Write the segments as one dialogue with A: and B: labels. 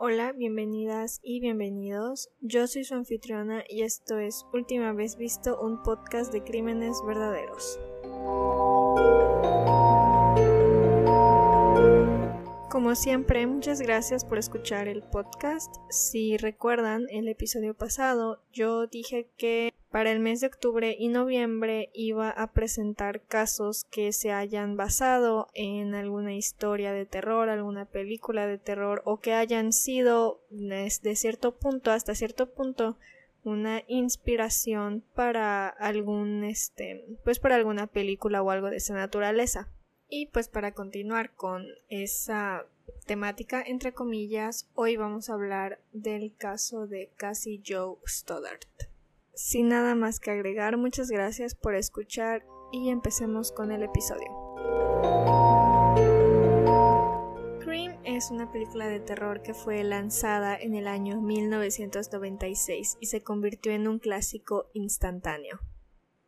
A: Hola, bienvenidas y bienvenidos. Yo soy su anfitriona y esto es Última vez visto, un podcast de crímenes verdaderos. Como siempre, muchas gracias por escuchar el podcast. Si recuerdan el episodio pasado, yo dije que para el mes de octubre y noviembre iba a presentar casos que se hayan basado en alguna historia de terror, alguna película de terror o que hayan sido desde cierto punto hasta cierto punto una inspiración para algún este pues para alguna película o algo de esa naturaleza. Y pues para continuar con esa temática entre comillas, hoy vamos a hablar del caso de Cassie Joe Stoddart. Sin nada más que agregar, muchas gracias por escuchar y empecemos con el episodio. Cream es una película de terror que fue lanzada en el año 1996 y se convirtió en un clásico instantáneo.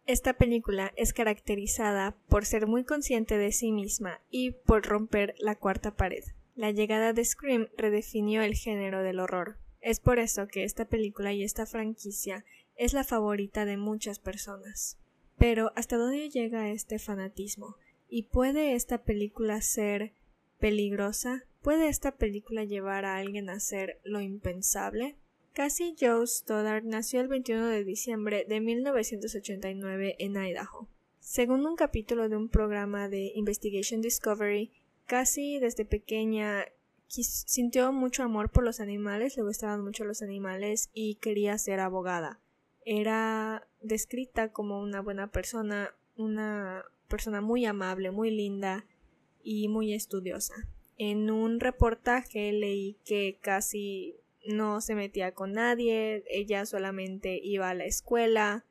A: Esta película es caracterizada por ser muy consciente de sí misma y por romper la cuarta pared. La llegada de Scream redefinió el género del horror. Es por eso que esta película y esta franquicia es la favorita de muchas personas. Pero ¿hasta dónde llega este fanatismo? ¿Y puede esta película ser peligrosa? ¿Puede esta película llevar a alguien a hacer lo impensable? Cassie Joe Stoddard nació el 21 de diciembre de 1989 en Idaho. Según un capítulo de un programa de Investigation Discovery, Cassie desde pequeña sintió mucho amor por los animales, le gustaban mucho los animales y quería ser abogada era descrita como una buena persona, una persona muy amable, muy linda y muy estudiosa. En un reportaje leí que casi no se metía con nadie, ella solamente iba a la escuela,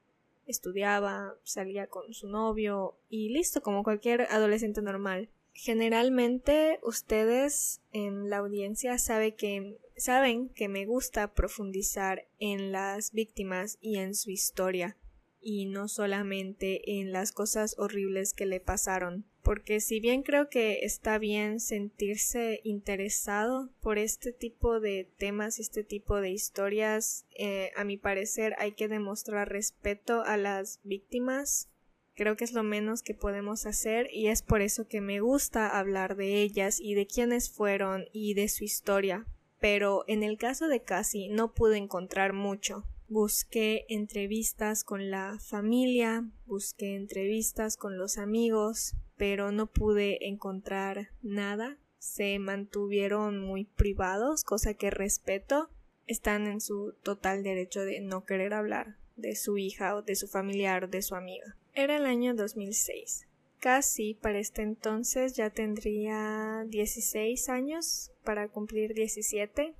A: estudiaba, salía con su novio y listo, como cualquier adolescente normal. Generalmente ustedes en la audiencia sabe que Saben que me gusta profundizar en las víctimas y en su historia, y no solamente en las cosas horribles que le pasaron, porque si bien creo que está bien sentirse interesado por este tipo de temas y este tipo de historias, eh, a mi parecer hay que demostrar respeto a las víctimas. Creo que es lo menos que podemos hacer y es por eso que me gusta hablar de ellas y de quiénes fueron y de su historia, pero en el caso de Cassie no pude encontrar mucho. Busqué entrevistas con la familia, busqué entrevistas con los amigos, pero no pude encontrar nada. Se mantuvieron muy privados, cosa que respeto. Están en su total derecho de no querer hablar de su hija o de su familiar o de su amiga. Era el año 2006. Casi para este entonces ya tendría 16 años para cumplir 17.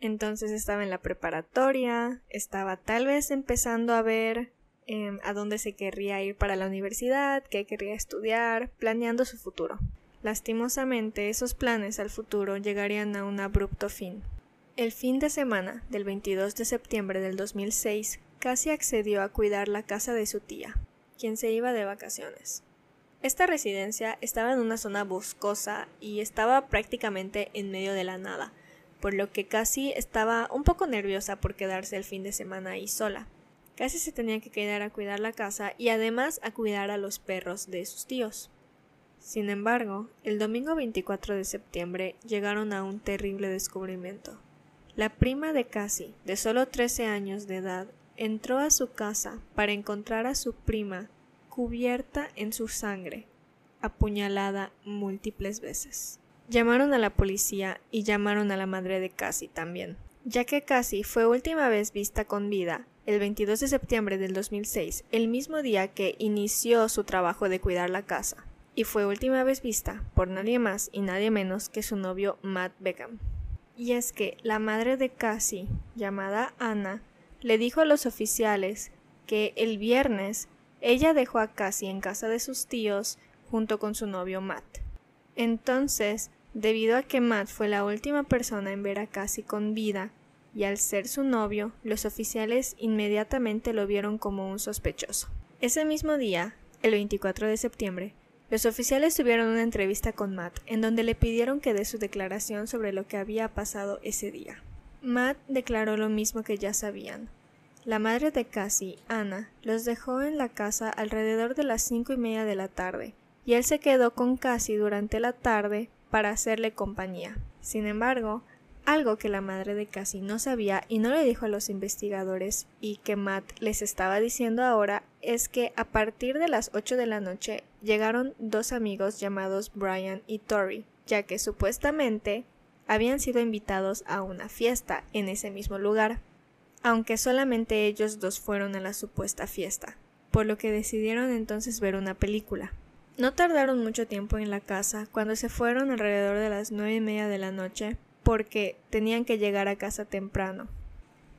A: Entonces estaba en la preparatoria, estaba tal vez empezando a ver em, a dónde se querría ir para la universidad, qué querría estudiar, planeando su futuro. Lastimosamente, esos planes al futuro llegarían a un abrupto fin. El fin de semana del 22 de septiembre del 2006, casi accedió a cuidar la casa de su tía, quien se iba de vacaciones. Esta residencia estaba en una zona boscosa y estaba prácticamente en medio de la nada, por lo que casi estaba un poco nerviosa por quedarse el fin de semana ahí sola. Casi se tenía que quedar a cuidar la casa y además a cuidar a los perros de sus tíos. Sin embargo, el domingo 24 de septiembre llegaron a un terrible descubrimiento. La prima de Cassie, de solo 13 años de edad, entró a su casa para encontrar a su prima cubierta en su sangre, apuñalada múltiples veces. Llamaron a la policía y llamaron a la madre de Cassie también, ya que Cassie fue última vez vista con vida el 22 de septiembre del 2006, el mismo día que inició su trabajo de cuidar la casa, y fue última vez vista por nadie más y nadie menos que su novio Matt Beckham. Y es que la madre de Cassie, llamada Anna, le dijo a los oficiales que el viernes ella dejó a Cassie en casa de sus tíos junto con su novio Matt. Entonces, debido a que Matt fue la última persona en ver a Cassie con vida, y al ser su novio, los oficiales inmediatamente lo vieron como un sospechoso. Ese mismo día, el 24 de septiembre, Los oficiales tuvieron una entrevista con Matt, en donde le pidieron que dé su declaración sobre lo que había pasado ese día. Matt declaró lo mismo que ya sabían. La madre de Cassie, Anna, los dejó en la casa alrededor de las cinco y media de la tarde, y él se quedó con Cassie durante la tarde para hacerle compañía. Sin embargo, algo que la madre de Cassie no sabía y no le dijo a los investigadores y que Matt les estaba diciendo ahora es que a partir de las 8 de la noche llegaron dos amigos llamados Brian y Tori, ya que supuestamente habían sido invitados a una fiesta en ese mismo lugar, aunque solamente ellos dos fueron a la supuesta fiesta, por lo que decidieron entonces ver una película. No tardaron mucho tiempo en la casa cuando se fueron alrededor de las nueve y media de la noche porque tenían que llegar a casa temprano.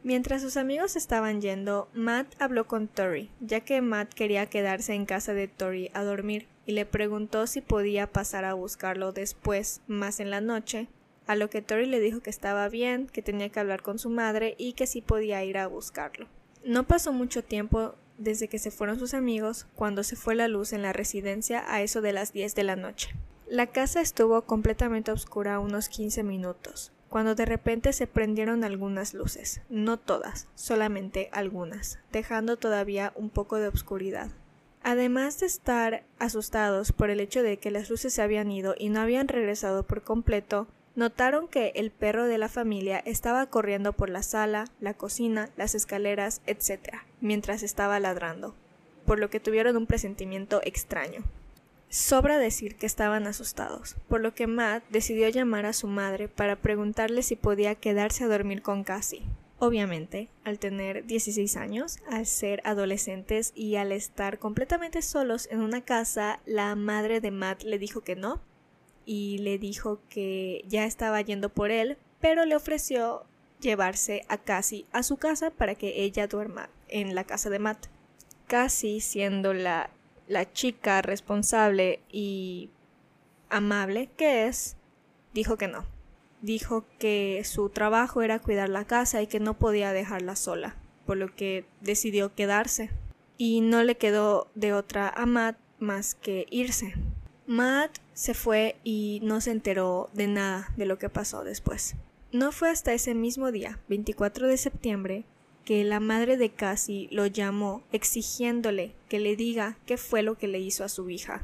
A: Mientras sus amigos estaban yendo, Matt habló con Tori, ya que Matt quería quedarse en casa de Tori a dormir, y le preguntó si podía pasar a buscarlo después, más en la noche, a lo que Tori le dijo que estaba bien, que tenía que hablar con su madre y que sí podía ir a buscarlo. No pasó mucho tiempo desde que se fueron sus amigos cuando se fue la luz en la residencia a eso de las 10 de la noche. La casa estuvo completamente oscura unos 15 minutos, cuando de repente se prendieron algunas luces, no todas, solamente algunas, dejando todavía un poco de oscuridad. Además de estar asustados por el hecho de que las luces se habían ido y no habían regresado por completo, notaron que el perro de la familia estaba corriendo por la sala, la cocina, las escaleras, etc., mientras estaba ladrando, por lo que tuvieron un presentimiento extraño. Sobra decir que estaban asustados, por lo que Matt decidió llamar a su madre para preguntarle si podía quedarse a dormir con Cassie. Obviamente, al tener 16 años, al ser adolescentes y al estar completamente solos en una casa, la madre de Matt le dijo que no y le dijo que ya estaba yendo por él, pero le ofreció llevarse a Cassie a su casa para que ella duerma en la casa de Matt. Cassie, siendo la la chica responsable y amable que es, dijo que no. Dijo que su trabajo era cuidar la casa y que no podía dejarla sola, por lo que decidió quedarse. Y no le quedó de otra a Matt más que irse. Matt se fue y no se enteró de nada de lo que pasó después. No fue hasta ese mismo día, 24 de septiembre, que la madre de Cassie lo llamó exigiéndole que le diga qué fue lo que le hizo a su hija.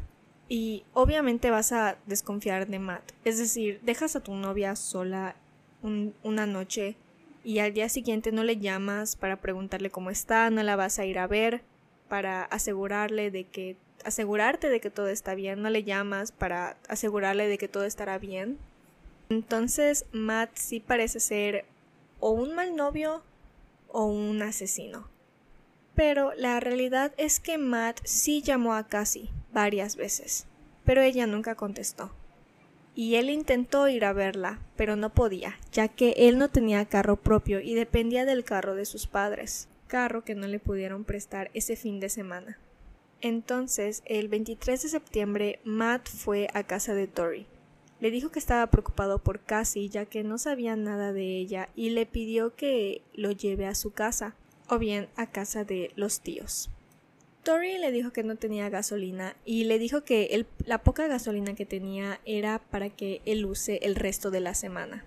A: Y obviamente vas a desconfiar de Matt. Es decir, dejas a tu novia sola una noche y al día siguiente no le llamas para preguntarle cómo está, no la vas a ir a ver para asegurarle de que asegurarte de que todo está bien, no le llamas para asegurarle de que todo estará bien. Entonces Matt sí parece ser o un mal novio o un asesino. Pero la realidad es que Matt sí llamó a Cassie varias veces, pero ella nunca contestó. Y él intentó ir a verla, pero no podía, ya que él no tenía carro propio y dependía del carro de sus padres, carro que no le pudieron prestar ese fin de semana. Entonces, el 23 de septiembre, Matt fue a casa de Tori, le dijo que estaba preocupado por Cassie ya que no sabía nada de ella y le pidió que lo lleve a su casa o bien a casa de los tíos. Tori le dijo que no tenía gasolina y le dijo que la poca gasolina que tenía era para que él use el resto de la semana.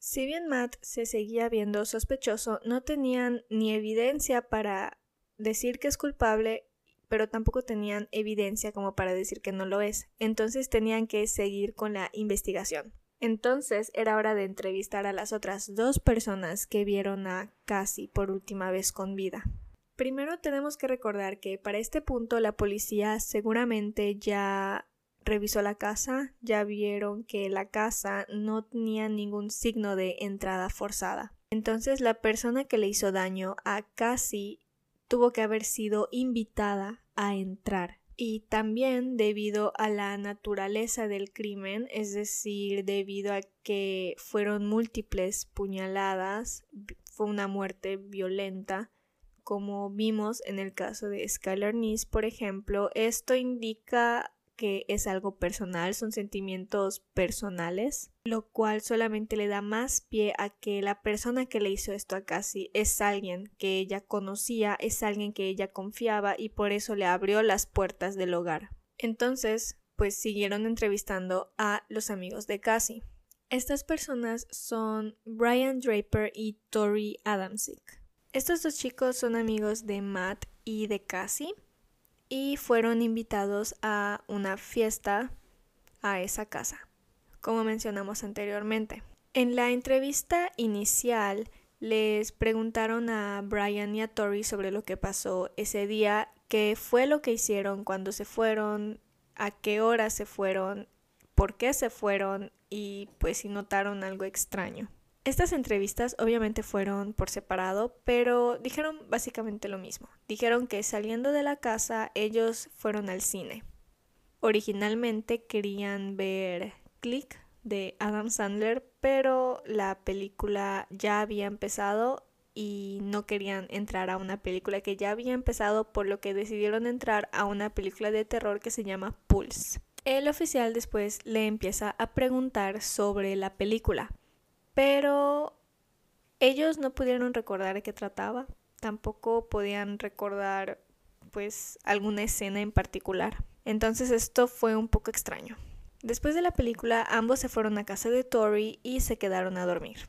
A: Si bien Matt se seguía viendo sospechoso, no tenían ni evidencia para decir que es culpable pero tampoco tenían evidencia como para decir que no lo es. Entonces tenían que seguir con la investigación. Entonces era hora de entrevistar a las otras dos personas que vieron a Cassie por última vez con vida. Primero tenemos que recordar que para este punto la policía seguramente ya revisó la casa, ya vieron que la casa no tenía ningún signo de entrada forzada. Entonces la persona que le hizo daño a Cassie tuvo que haber sido invitada a entrar. Y también debido a la naturaleza del crimen, es decir, debido a que fueron múltiples puñaladas, fue una muerte violenta, como vimos en el caso de Skylar Nice, por ejemplo, esto indica que es algo personal, son sentimientos personales, lo cual solamente le da más pie a que la persona que le hizo esto a Cassie es alguien que ella conocía, es alguien que ella confiaba y por eso le abrió las puertas del hogar. Entonces, pues siguieron entrevistando a los amigos de Cassie. Estas personas son Brian Draper y Tori Adamsick. Estos dos chicos son amigos de Matt y de Cassie y fueron invitados a una fiesta a esa casa, como mencionamos anteriormente. En la entrevista inicial les preguntaron a Brian y a Tori sobre lo que pasó ese día, qué fue lo que hicieron cuando se fueron, a qué hora se fueron, por qué se fueron y pues si notaron algo extraño. Estas entrevistas obviamente fueron por separado, pero dijeron básicamente lo mismo. Dijeron que saliendo de la casa ellos fueron al cine. Originalmente querían ver Click de Adam Sandler, pero la película ya había empezado y no querían entrar a una película que ya había empezado, por lo que decidieron entrar a una película de terror que se llama Pulse. El oficial después le empieza a preguntar sobre la película pero ellos no pudieron recordar de qué trataba, tampoco podían recordar pues alguna escena en particular. Entonces esto fue un poco extraño. Después de la película, ambos se fueron a casa de Tori y se quedaron a dormir.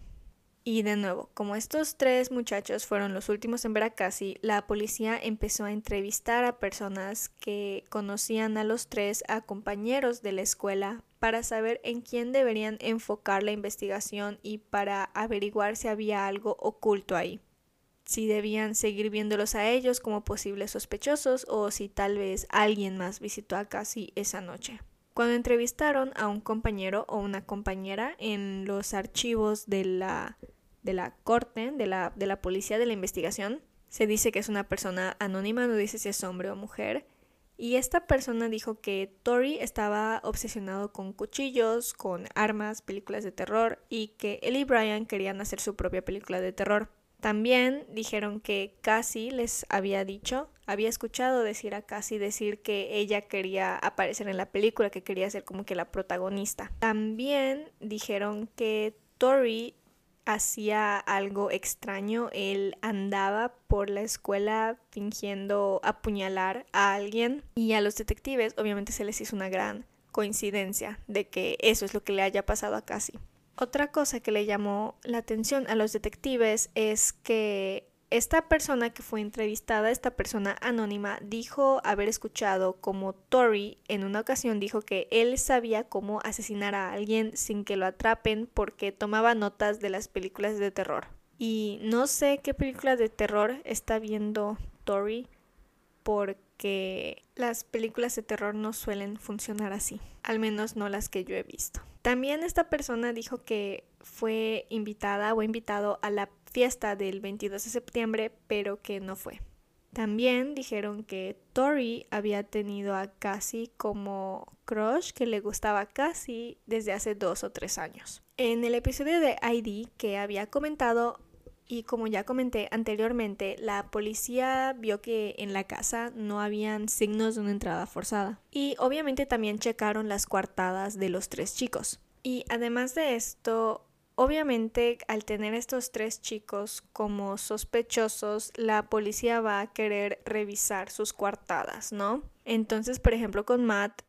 A: Y de nuevo, como estos tres muchachos fueron los últimos en ver a Cassie, la policía empezó a entrevistar a personas que conocían a los tres, a compañeros de la escuela, para saber en quién deberían enfocar la investigación y para averiguar si había algo oculto ahí. Si debían seguir viéndolos a ellos como posibles sospechosos o si tal vez alguien más visitó a Cassie esa noche. Cuando entrevistaron a un compañero o una compañera en los archivos de la de la corte, de la, de la policía de la investigación. Se dice que es una persona anónima, no dice si es hombre o mujer. Y esta persona dijo que Tori estaba obsesionado con cuchillos, con armas, películas de terror y que él y Brian querían hacer su propia película de terror. También dijeron que Cassie les había dicho, había escuchado decir a Cassie decir que ella quería aparecer en la película, que quería ser como que la protagonista. También dijeron que Tori hacía algo extraño. Él andaba por la escuela fingiendo apuñalar a alguien y a los detectives obviamente se les hizo una gran coincidencia de que eso es lo que le haya pasado a Cassie. Otra cosa que le llamó la atención a los detectives es que esta persona que fue entrevistada, esta persona anónima, dijo haber escuchado como Tori en una ocasión dijo que él sabía cómo asesinar a alguien sin que lo atrapen porque tomaba notas de las películas de terror. Y no sé qué película de terror está viendo Tori porque las películas de terror no suelen funcionar así, al menos no las que yo he visto. También esta persona dijo que fue invitada o invitado a la fiesta del 22 de septiembre, pero que no fue. También dijeron que Tori había tenido a Cassie como crush que le gustaba Cassie desde hace dos o tres años. En el episodio de ID que había comentado y como ya comenté anteriormente, la policía vio que en la casa no habían signos de una entrada forzada. Y obviamente también checaron las coartadas de los tres chicos. Y además de esto, Obviamente, al tener estos tres chicos como sospechosos, la policía va a querer revisar sus coartadas, ¿no? Entonces, por ejemplo, con Matt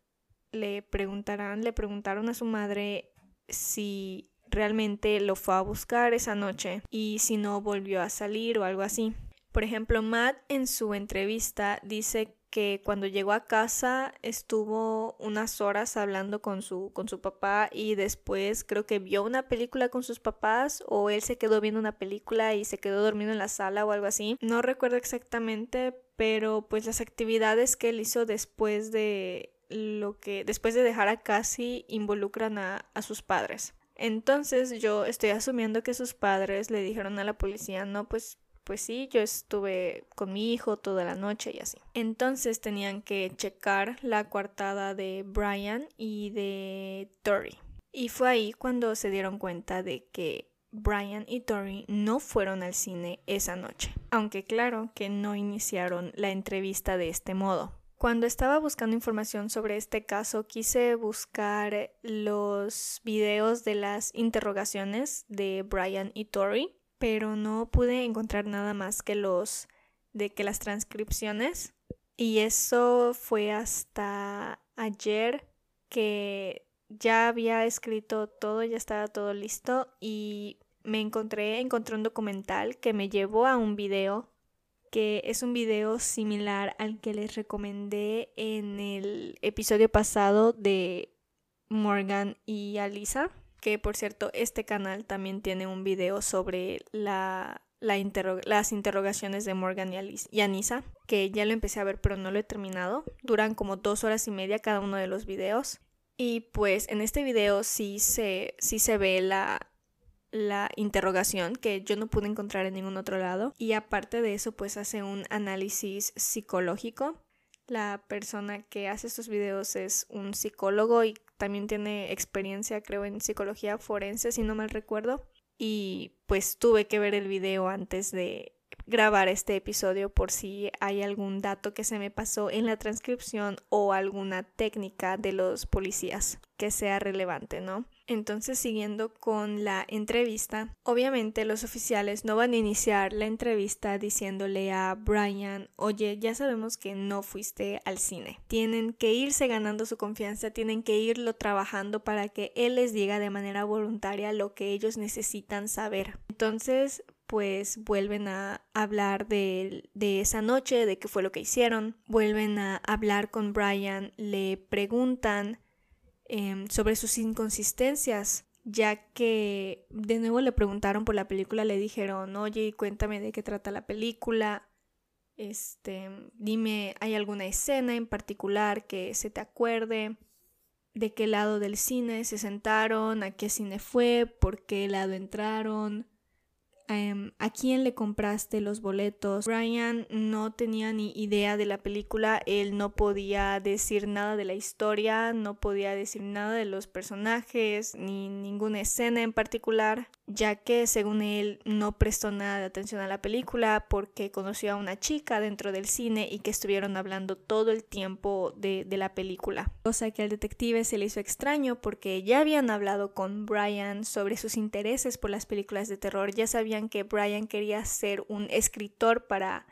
A: le preguntarán, le preguntaron a su madre si realmente lo fue a buscar esa noche y si no volvió a salir o algo así. Por ejemplo, Matt en su entrevista dice que cuando llegó a casa estuvo unas horas hablando con su, con su papá y después creo que vio una película con sus papás o él se quedó viendo una película y se quedó dormido en la sala o algo así. No recuerdo exactamente, pero pues las actividades que él hizo después de lo que después de dejar a Cassie involucran a, a sus padres. Entonces yo estoy asumiendo que sus padres le dijeron a la policía, no, pues pues sí, yo estuve con mi hijo toda la noche y así. Entonces tenían que checar la coartada de Brian y de Tori. Y fue ahí cuando se dieron cuenta de que Brian y Tori no fueron al cine esa noche, aunque claro que no iniciaron la entrevista de este modo. Cuando estaba buscando información sobre este caso, quise buscar los videos de las interrogaciones de Brian y Tori pero no pude encontrar nada más que los de que las transcripciones. Y eso fue hasta ayer que ya había escrito todo, ya estaba todo listo y me encontré, encontré un documental que me llevó a un video que es un video similar al que les recomendé en el episodio pasado de Morgan y Alisa, que por cierto este canal también tiene un video sobre la, las interrogaciones de Morgan y, Alice, y Anisa, que ya lo empecé a ver pero no lo he terminado, duran como dos horas y media cada uno de los videos. Y pues en este video sí se, sí se ve la, la interrogación que yo no pude encontrar en ningún otro lado y aparte de eso pues hace un análisis psicológico. La persona que hace estos videos es un psicólogo y también tiene experiencia creo en psicología forense si no mal recuerdo. Y pues tuve que ver el video antes de grabar este episodio por si hay algún dato que se me pasó en la transcripción o alguna técnica de los policías que sea relevante, ¿no? Entonces, siguiendo con la entrevista, obviamente los oficiales no van a iniciar la entrevista diciéndole a Brian, oye, ya sabemos que no fuiste al cine. Tienen que irse ganando su confianza, tienen que irlo trabajando para que él les diga de manera voluntaria lo que ellos necesitan saber. Entonces, pues vuelven a hablar de, de, esa noche, de qué fue lo que hicieron, vuelven a hablar con Brian, le preguntan Em, sobre sus inconsistencias, ya que de nuevo le preguntaron por la película, le dijeron, oye, cuéntame de qué trata la película, este, dime, ¿hay alguna escena en particular que se te acuerde? ¿De qué lado del cine se sentaron? ¿A qué cine fue? ¿Por qué lado entraron? Em, a quién le compraste los boletos. Brian no tenía ni idea de la película, él no podía decir nada de la historia, no podía decir nada de los personajes, ni ninguna escena en particular, ya que según él no prestó nada de atención a la película porque conoció a una chica dentro del cine y que estuvieron hablando todo el tiempo de, de la película. Cosa que al detective se le hizo extraño porque ya habían hablado con Brian sobre sus intereses por las películas de terror, ya sabían que Brian quería ser un escritor para,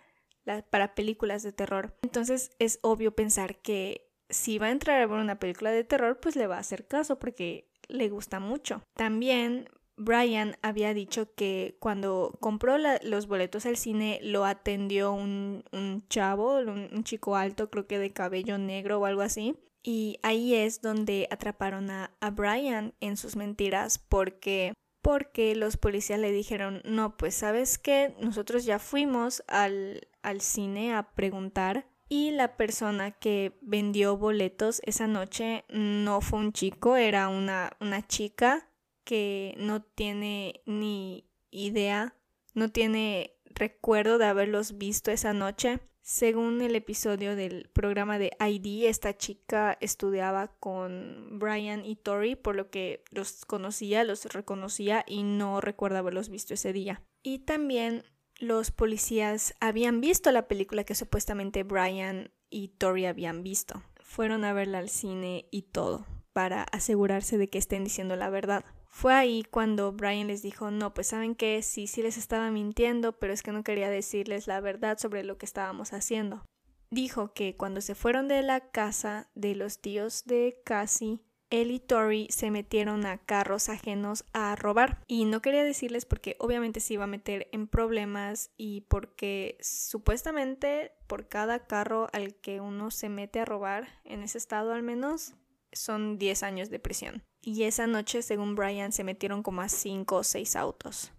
A: para películas de terror. Entonces es obvio pensar que si va a entrar a ver una película de terror, pues le va a hacer caso porque le gusta mucho. También Brian había dicho que cuando compró los boletos al cine lo atendió un, chavo, un, chico alto, creo que de cabello negro o algo así. Y ahí es donde atraparon a, a Brian en sus mentiras porque porque los policías le dijeron, no, pues sabes que nosotros ya fuimos al, al cine a preguntar y la persona que vendió boletos esa noche no fue un chico, era una, una chica que no tiene ni idea, no tiene recuerdo de haberlos visto esa noche. Según el episodio del programa de ID, esta chica estudiaba con Brian y Tori, por lo que los conocía, los reconocía y no recuerda haberlos visto ese día. Y también los policías habían visto la película que supuestamente Brian y Tori habían visto. Fueron a verla al cine y todo, para asegurarse de que estén diciendo la verdad. Fue ahí cuando Brian les dijo, no, pues saben que sí, sí les estaba mintiendo, pero es que no quería decirles la verdad sobre lo que estábamos haciendo. Dijo que cuando se fueron de la casa de los tíos de Cassie, él y Tori se metieron a carros ajenos a robar. Y no quería decirles porque obviamente se iba a meter en problemas y porque supuestamente por cada carro al que uno se mete a robar, en ese estado al menos, son 10 años de prisión. Y esa noche, según Brian, se metieron como a 5 o 6 autos.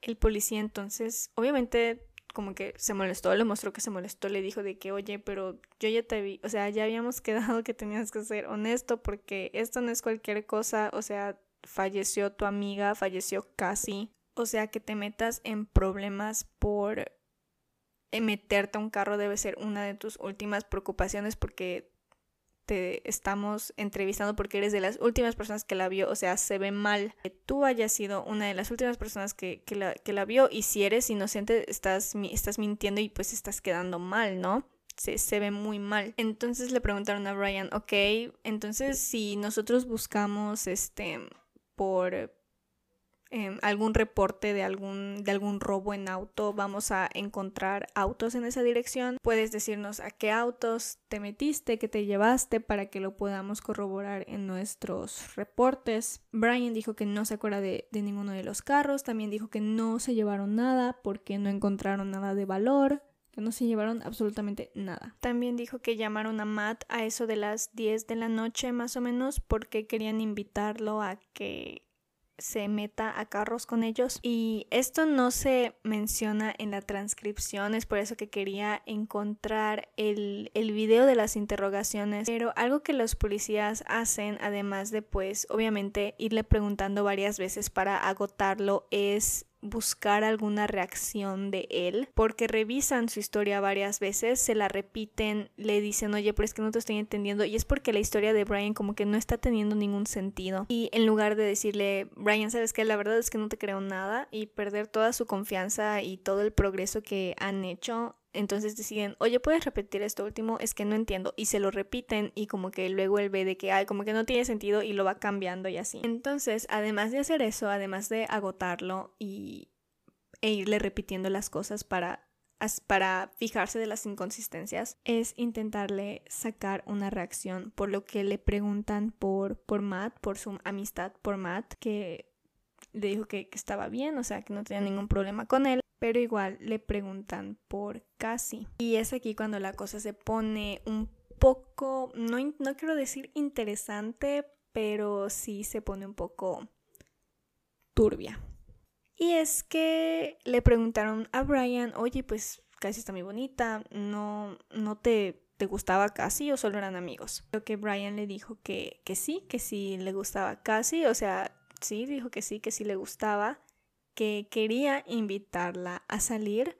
A: El policía entonces, obviamente, como que se molestó, le mostró que se molestó, le dijo de que, oye, pero yo ya te vi, o sea, ya habíamos quedado que tenías que ser honesto porque esto no es cualquier cosa, o sea, falleció tu amiga, falleció casi, o sea, que te metas en problemas por meterte a un carro debe ser una de tus últimas preocupaciones porque estamos entrevistando porque eres de las últimas personas que la vio, o sea, se ve mal que tú hayas sido una de las últimas personas que, la, que la vio y si eres inocente estás, estás mintiendo y pues estás quedando mal, ¿no? Se, se, ve muy mal. Entonces le preguntaron a Brian, ok, entonces si nosotros buscamos este por em, algún reporte de algún, de algún robo en auto, vamos a encontrar autos en esa dirección. Puedes decirnos a qué autos te metiste, que te llevaste para que lo podamos corroborar en nuestros reportes. Brian dijo que no se acuerda de, de ninguno de los carros, también dijo que no se llevaron nada porque no encontraron nada de valor que no se llevaron absolutamente nada. También dijo que llamaron a Matt a eso de las 10 de la noche más o menos porque querían invitarlo a que se meta a carros con ellos. Y esto no se menciona en la transcripción es por eso que quería encontrar el, el video de las interrogaciones. Pero algo que los policías hacen además de pues obviamente irle preguntando varias veces para agotarlo es buscar alguna reacción de él, porque revisan su historia varias veces, se la repiten, le dicen, oye, pero es que no te estoy entendiendo, y es porque la historia de Brian como que no está teniendo ningún sentido. Y en lugar de decirle, Brian, sabes que la verdad es que no te creo nada, y perder toda su confianza y todo el progreso que han hecho, entonces deciden, oye, ¿puedes repetir esto último? Es que no entiendo. Y se lo repiten y como que luego él ve de que, ay, como que no tiene sentido y lo va cambiando y así. Entonces, además de hacer eso, además de agotarlo y e irle repitiendo las cosas para para fijarse de las inconsistencias es intentarle sacar una reacción por lo que le preguntan por, por Matt, por su amistad por Matt, que le dijo que, que estaba bien, o sea, que no tenía ningún problema con él pero igual le preguntan por Casi. Y es aquí cuando la cosa se pone un poco, no, no quiero decir interesante, pero sí se pone un poco turbia. Y es que le preguntaron a Brian, oye, pues Casi está muy bonita, no, no te, te gustaba Casi o solo eran amigos. Creo que Brian le dijo que, que sí, que sí le gustaba Casi, o sea, sí, dijo que sí, que sí le gustaba que quería invitarla a salir,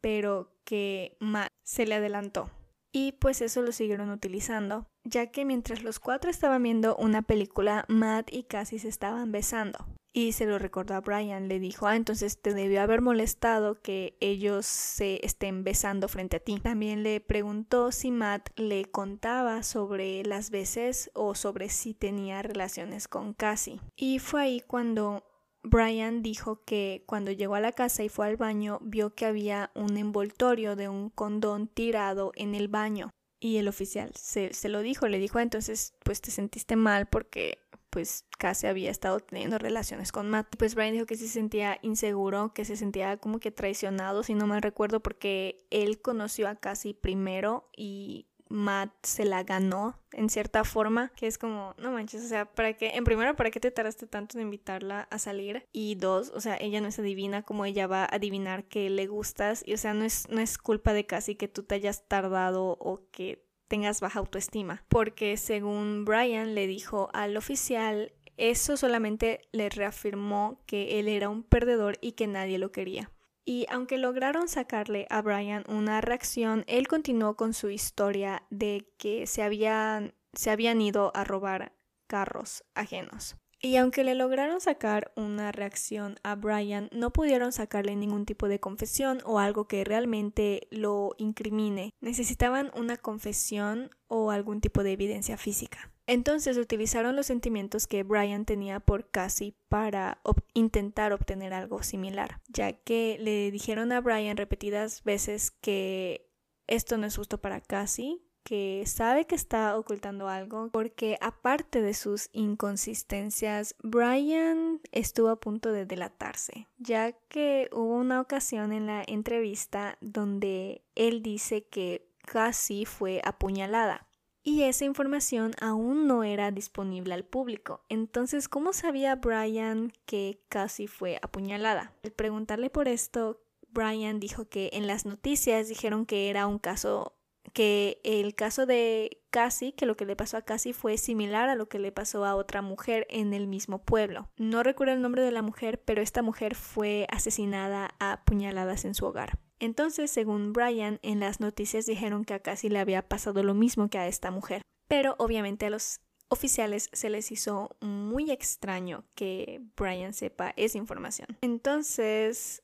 A: pero que Matt se le adelantó. Y pues eso lo siguieron utilizando, ya que mientras los cuatro estaban viendo una película, Matt y Cassie se estaban besando. Y se lo recordó a Brian, le dijo, ah, entonces te debió haber molestado que ellos se estén besando frente a ti. También le preguntó si Matt le contaba sobre las veces o sobre si tenía relaciones con Cassie. Y fue ahí cuando Brian dijo que cuando llegó a la casa y fue al baño vio que había un envoltorio de un condón tirado en el baño. Y el oficial se, lo dijo, le dijo, entonces pues te sentiste mal porque pues casi había estado teniendo relaciones con Matt. Pues Brian dijo que se sentía inseguro, que se sentía como que traicionado, si no mal recuerdo, porque él conoció a Cassie primero y Matt se la ganó en cierta forma, que es como, no manches, o sea, ¿para qué? En primero, ¿para qué te tardaste tanto en invitarla a salir? Y dos, o sea, ella no es adivina como ella va a adivinar que le gustas y o sea, no es, no es culpa de casi que tú te hayas tardado o que tengas baja autoestima, porque según Brian le dijo al oficial, eso solamente le reafirmó que él era un perdedor y que nadie lo quería. Y aunque lograron sacarle a Brian una reacción, él continuó con su historia de que se habían, se habían ido a robar carros ajenos. Y aunque le lograron sacar una reacción a Brian, no pudieron sacarle ningún tipo de confesión o algo que realmente lo incrimine. Necesitaban una confesión o algún tipo de evidencia física. Entonces utilizaron los sentimientos que Brian tenía por Cassie para intentar obtener algo similar, ya que le dijeron a Brian repetidas veces que esto no es justo para Cassie, que sabe que está ocultando algo, porque aparte de sus inconsistencias, Brian estuvo a punto de delatarse, ya que hubo una ocasión en la entrevista donde él dice que Cassie fue apuñalada y esa información aún no era disponible al público. Entonces, ¿cómo sabía Brian que Cassie fue apuñalada? Al preguntarle por esto, Brian dijo que en las noticias dijeron que era un caso que el caso de Cassie, que lo que le pasó a Cassie fue similar a lo que le pasó a otra mujer en el mismo pueblo. No recuerdo el nombre de la mujer, pero esta mujer fue asesinada a puñaladas en su hogar. Entonces, según Brian, en las noticias dijeron que a Cassie le había pasado lo mismo que a esta mujer. Pero obviamente a los oficiales se les hizo muy extraño que Brian sepa esa información. Entonces,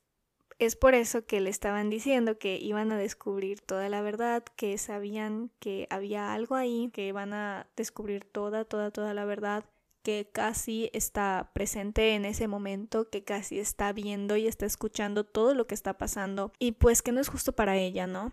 A: es por eso que le estaban diciendo que iban a descubrir toda la verdad, que sabían que había algo ahí, que iban a descubrir toda, toda, toda la verdad que casi está presente en ese momento, que casi está viendo y está escuchando todo lo que está pasando y pues que no es justo para ella, ¿no?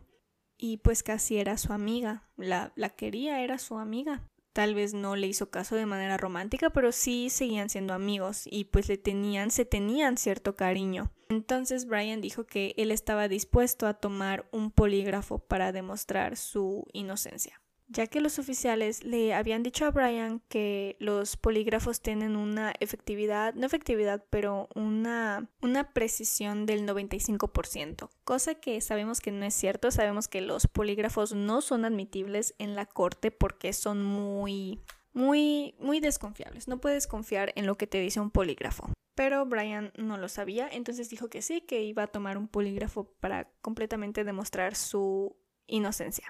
A: Y pues casi era su amiga, la, la quería, era su amiga. Tal vez no le hizo caso de manera romántica, pero sí seguían siendo amigos y pues le tenían, se tenían cierto cariño. Entonces Brian dijo que él estaba dispuesto a tomar un polígrafo para demostrar su inocencia ya que los oficiales le habían dicho a Brian que los polígrafos tienen una efectividad, no efectividad, pero una, una precisión del 95%, cosa que sabemos que no es cierto, sabemos que los polígrafos no son admitibles en la corte porque son muy, muy, muy desconfiables, no puedes confiar en lo que te dice un polígrafo. Pero Brian no lo sabía, entonces dijo que sí, que iba a tomar un polígrafo para completamente demostrar su inocencia.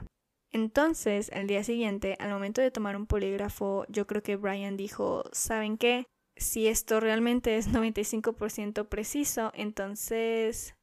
A: Entonces, al día siguiente, al momento de tomar un polígrafo, yo creo que Brian dijo, ¿saben qué? Si esto realmente es 95% preciso, entonces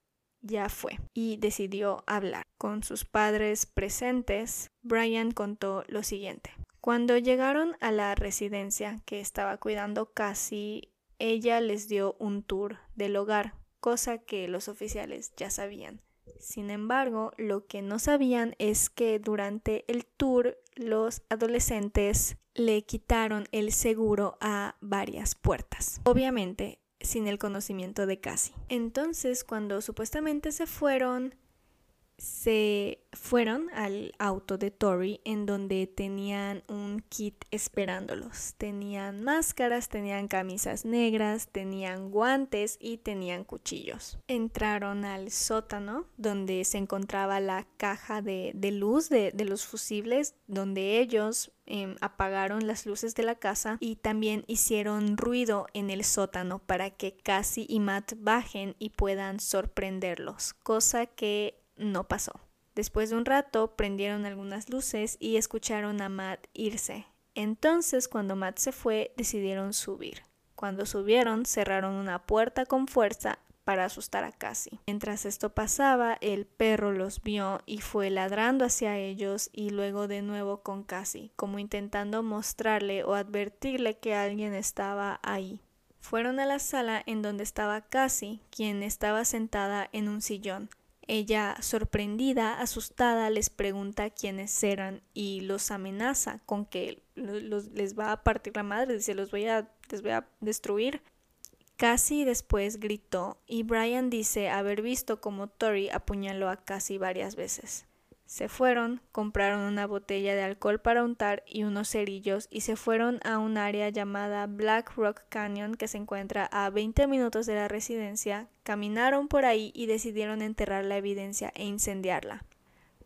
A: ya fue. Y decidió hablar. Con sus padres presentes, Brian contó lo siguiente. Cuando llegaron a la residencia que estaba cuidando Cassie, ella les dio un tour del hogar, cosa que los oficiales ya sabían. Sin embargo, lo que no sabían es que durante el tour los adolescentes le quitaron el seguro a varias puertas. Obviamente, sin el conocimiento de Cassie. Entonces, cuando supuestamente se fueron, se fueron al auto de Tori en donde tenían un kit esperándolos. Tenían máscaras, tenían camisas negras, tenían guantes y tenían cuchillos. Entraron al sótano donde se encontraba la caja de, luz de, los fusibles donde ellos em, apagaron las luces de la casa y también hicieron ruido en el sótano para que Cassie y Matt bajen y puedan sorprenderlos, cosa que no pasó. Después de un rato prendieron algunas luces y escucharon a Matt irse. Entonces, cuando Matt se fue, decidieron subir. Cuando subieron, cerraron una puerta con fuerza para asustar a Cassie. Mientras esto pasaba, el perro los vio y fue ladrando hacia ellos y luego de nuevo con Cassie, como intentando mostrarle o advertirle que alguien estaba ahí. Fueron a la sala en donde estaba Cassie, quien estaba sentada en un sillón. Ella, sorprendida, asustada, les pregunta quiénes eran y los amenaza con que les va a partir la madre, dice, los voy a, les voy a destruir. Cassie después gritó y Brian dice haber visto como Tori apuñaló a Cassie varias veces. Se fueron, compraron una botella de alcohol para untar y unos cerillos y se fueron a un área llamada Black Rock Canyon que se encuentra a 20 minutos de la residencia, caminaron por ahí y decidieron enterrar la evidencia e incendiarla.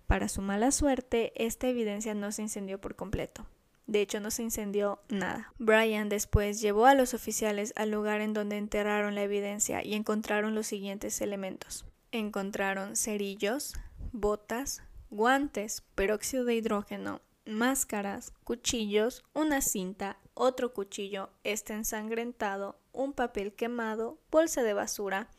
A: Para su mala suerte, esta evidencia no se incendió por completo. De hecho, no se incendió nada. Brian después llevó a los oficiales al lugar en donde enterraron la evidencia y encontraron los siguientes elementos. Encontraron cerillos, botas, guantes, peróxido de hidrógeno, máscaras, cuchillos, una cinta, otro cuchillo, este ensangrentado, un papel quemado, bolsa de basura,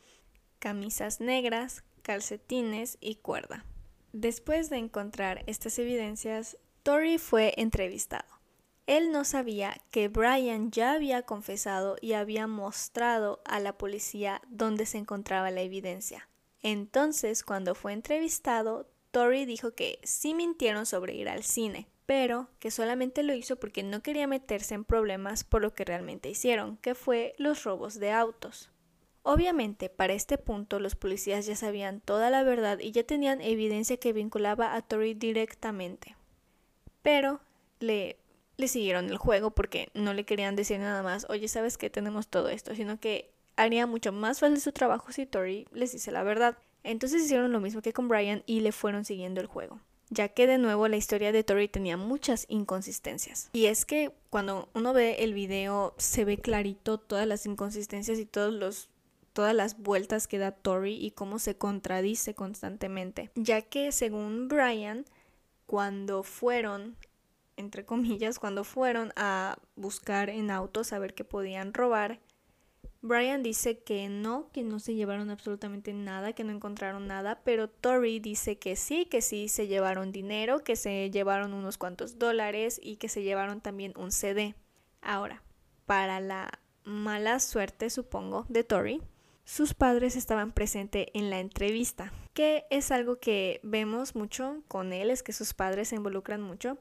A: camisas negras, calcetines y cuerda. Después de encontrar estas evidencias, Tori fue entrevistado. Él no sabía que Brian ya había confesado y había mostrado a la policía dónde se encontraba la evidencia. Entonces, cuando fue entrevistado, Tori dijo que sí mintieron sobre ir al cine, pero que solamente lo hizo porque no quería meterse en problemas por lo que realmente hicieron, que fue los robos de autos. Obviamente, para este punto los policías ya sabían toda la verdad y ya tenían evidencia que vinculaba a Tori directamente. Pero le, le siguieron el juego porque no le querían decir nada más, oye, sabes que tenemos todo esto, sino que haría mucho más fácil su trabajo si Tori les dice la verdad. Entonces hicieron lo mismo que con Brian y le fueron siguiendo el juego ya que de nuevo la historia de Tori tenía muchas inconsistencias. Y es que cuando uno ve el video se ve clarito todas las inconsistencias y todos los todas las vueltas que da Tori y cómo se contradice constantemente, ya que según Brian cuando fueron entre comillas, cuando fueron a buscar en autos a ver qué podían robar, Brian dice que no, que no se llevaron absolutamente nada, que no encontraron nada, pero Tori dice que sí, que sí se llevaron dinero, que se llevaron unos cuantos dólares y que se llevaron también un CD. Ahora, para la mala suerte, supongo, de Tori, sus padres estaban presentes en la entrevista, que es algo que vemos mucho con él, es que sus padres se involucran mucho.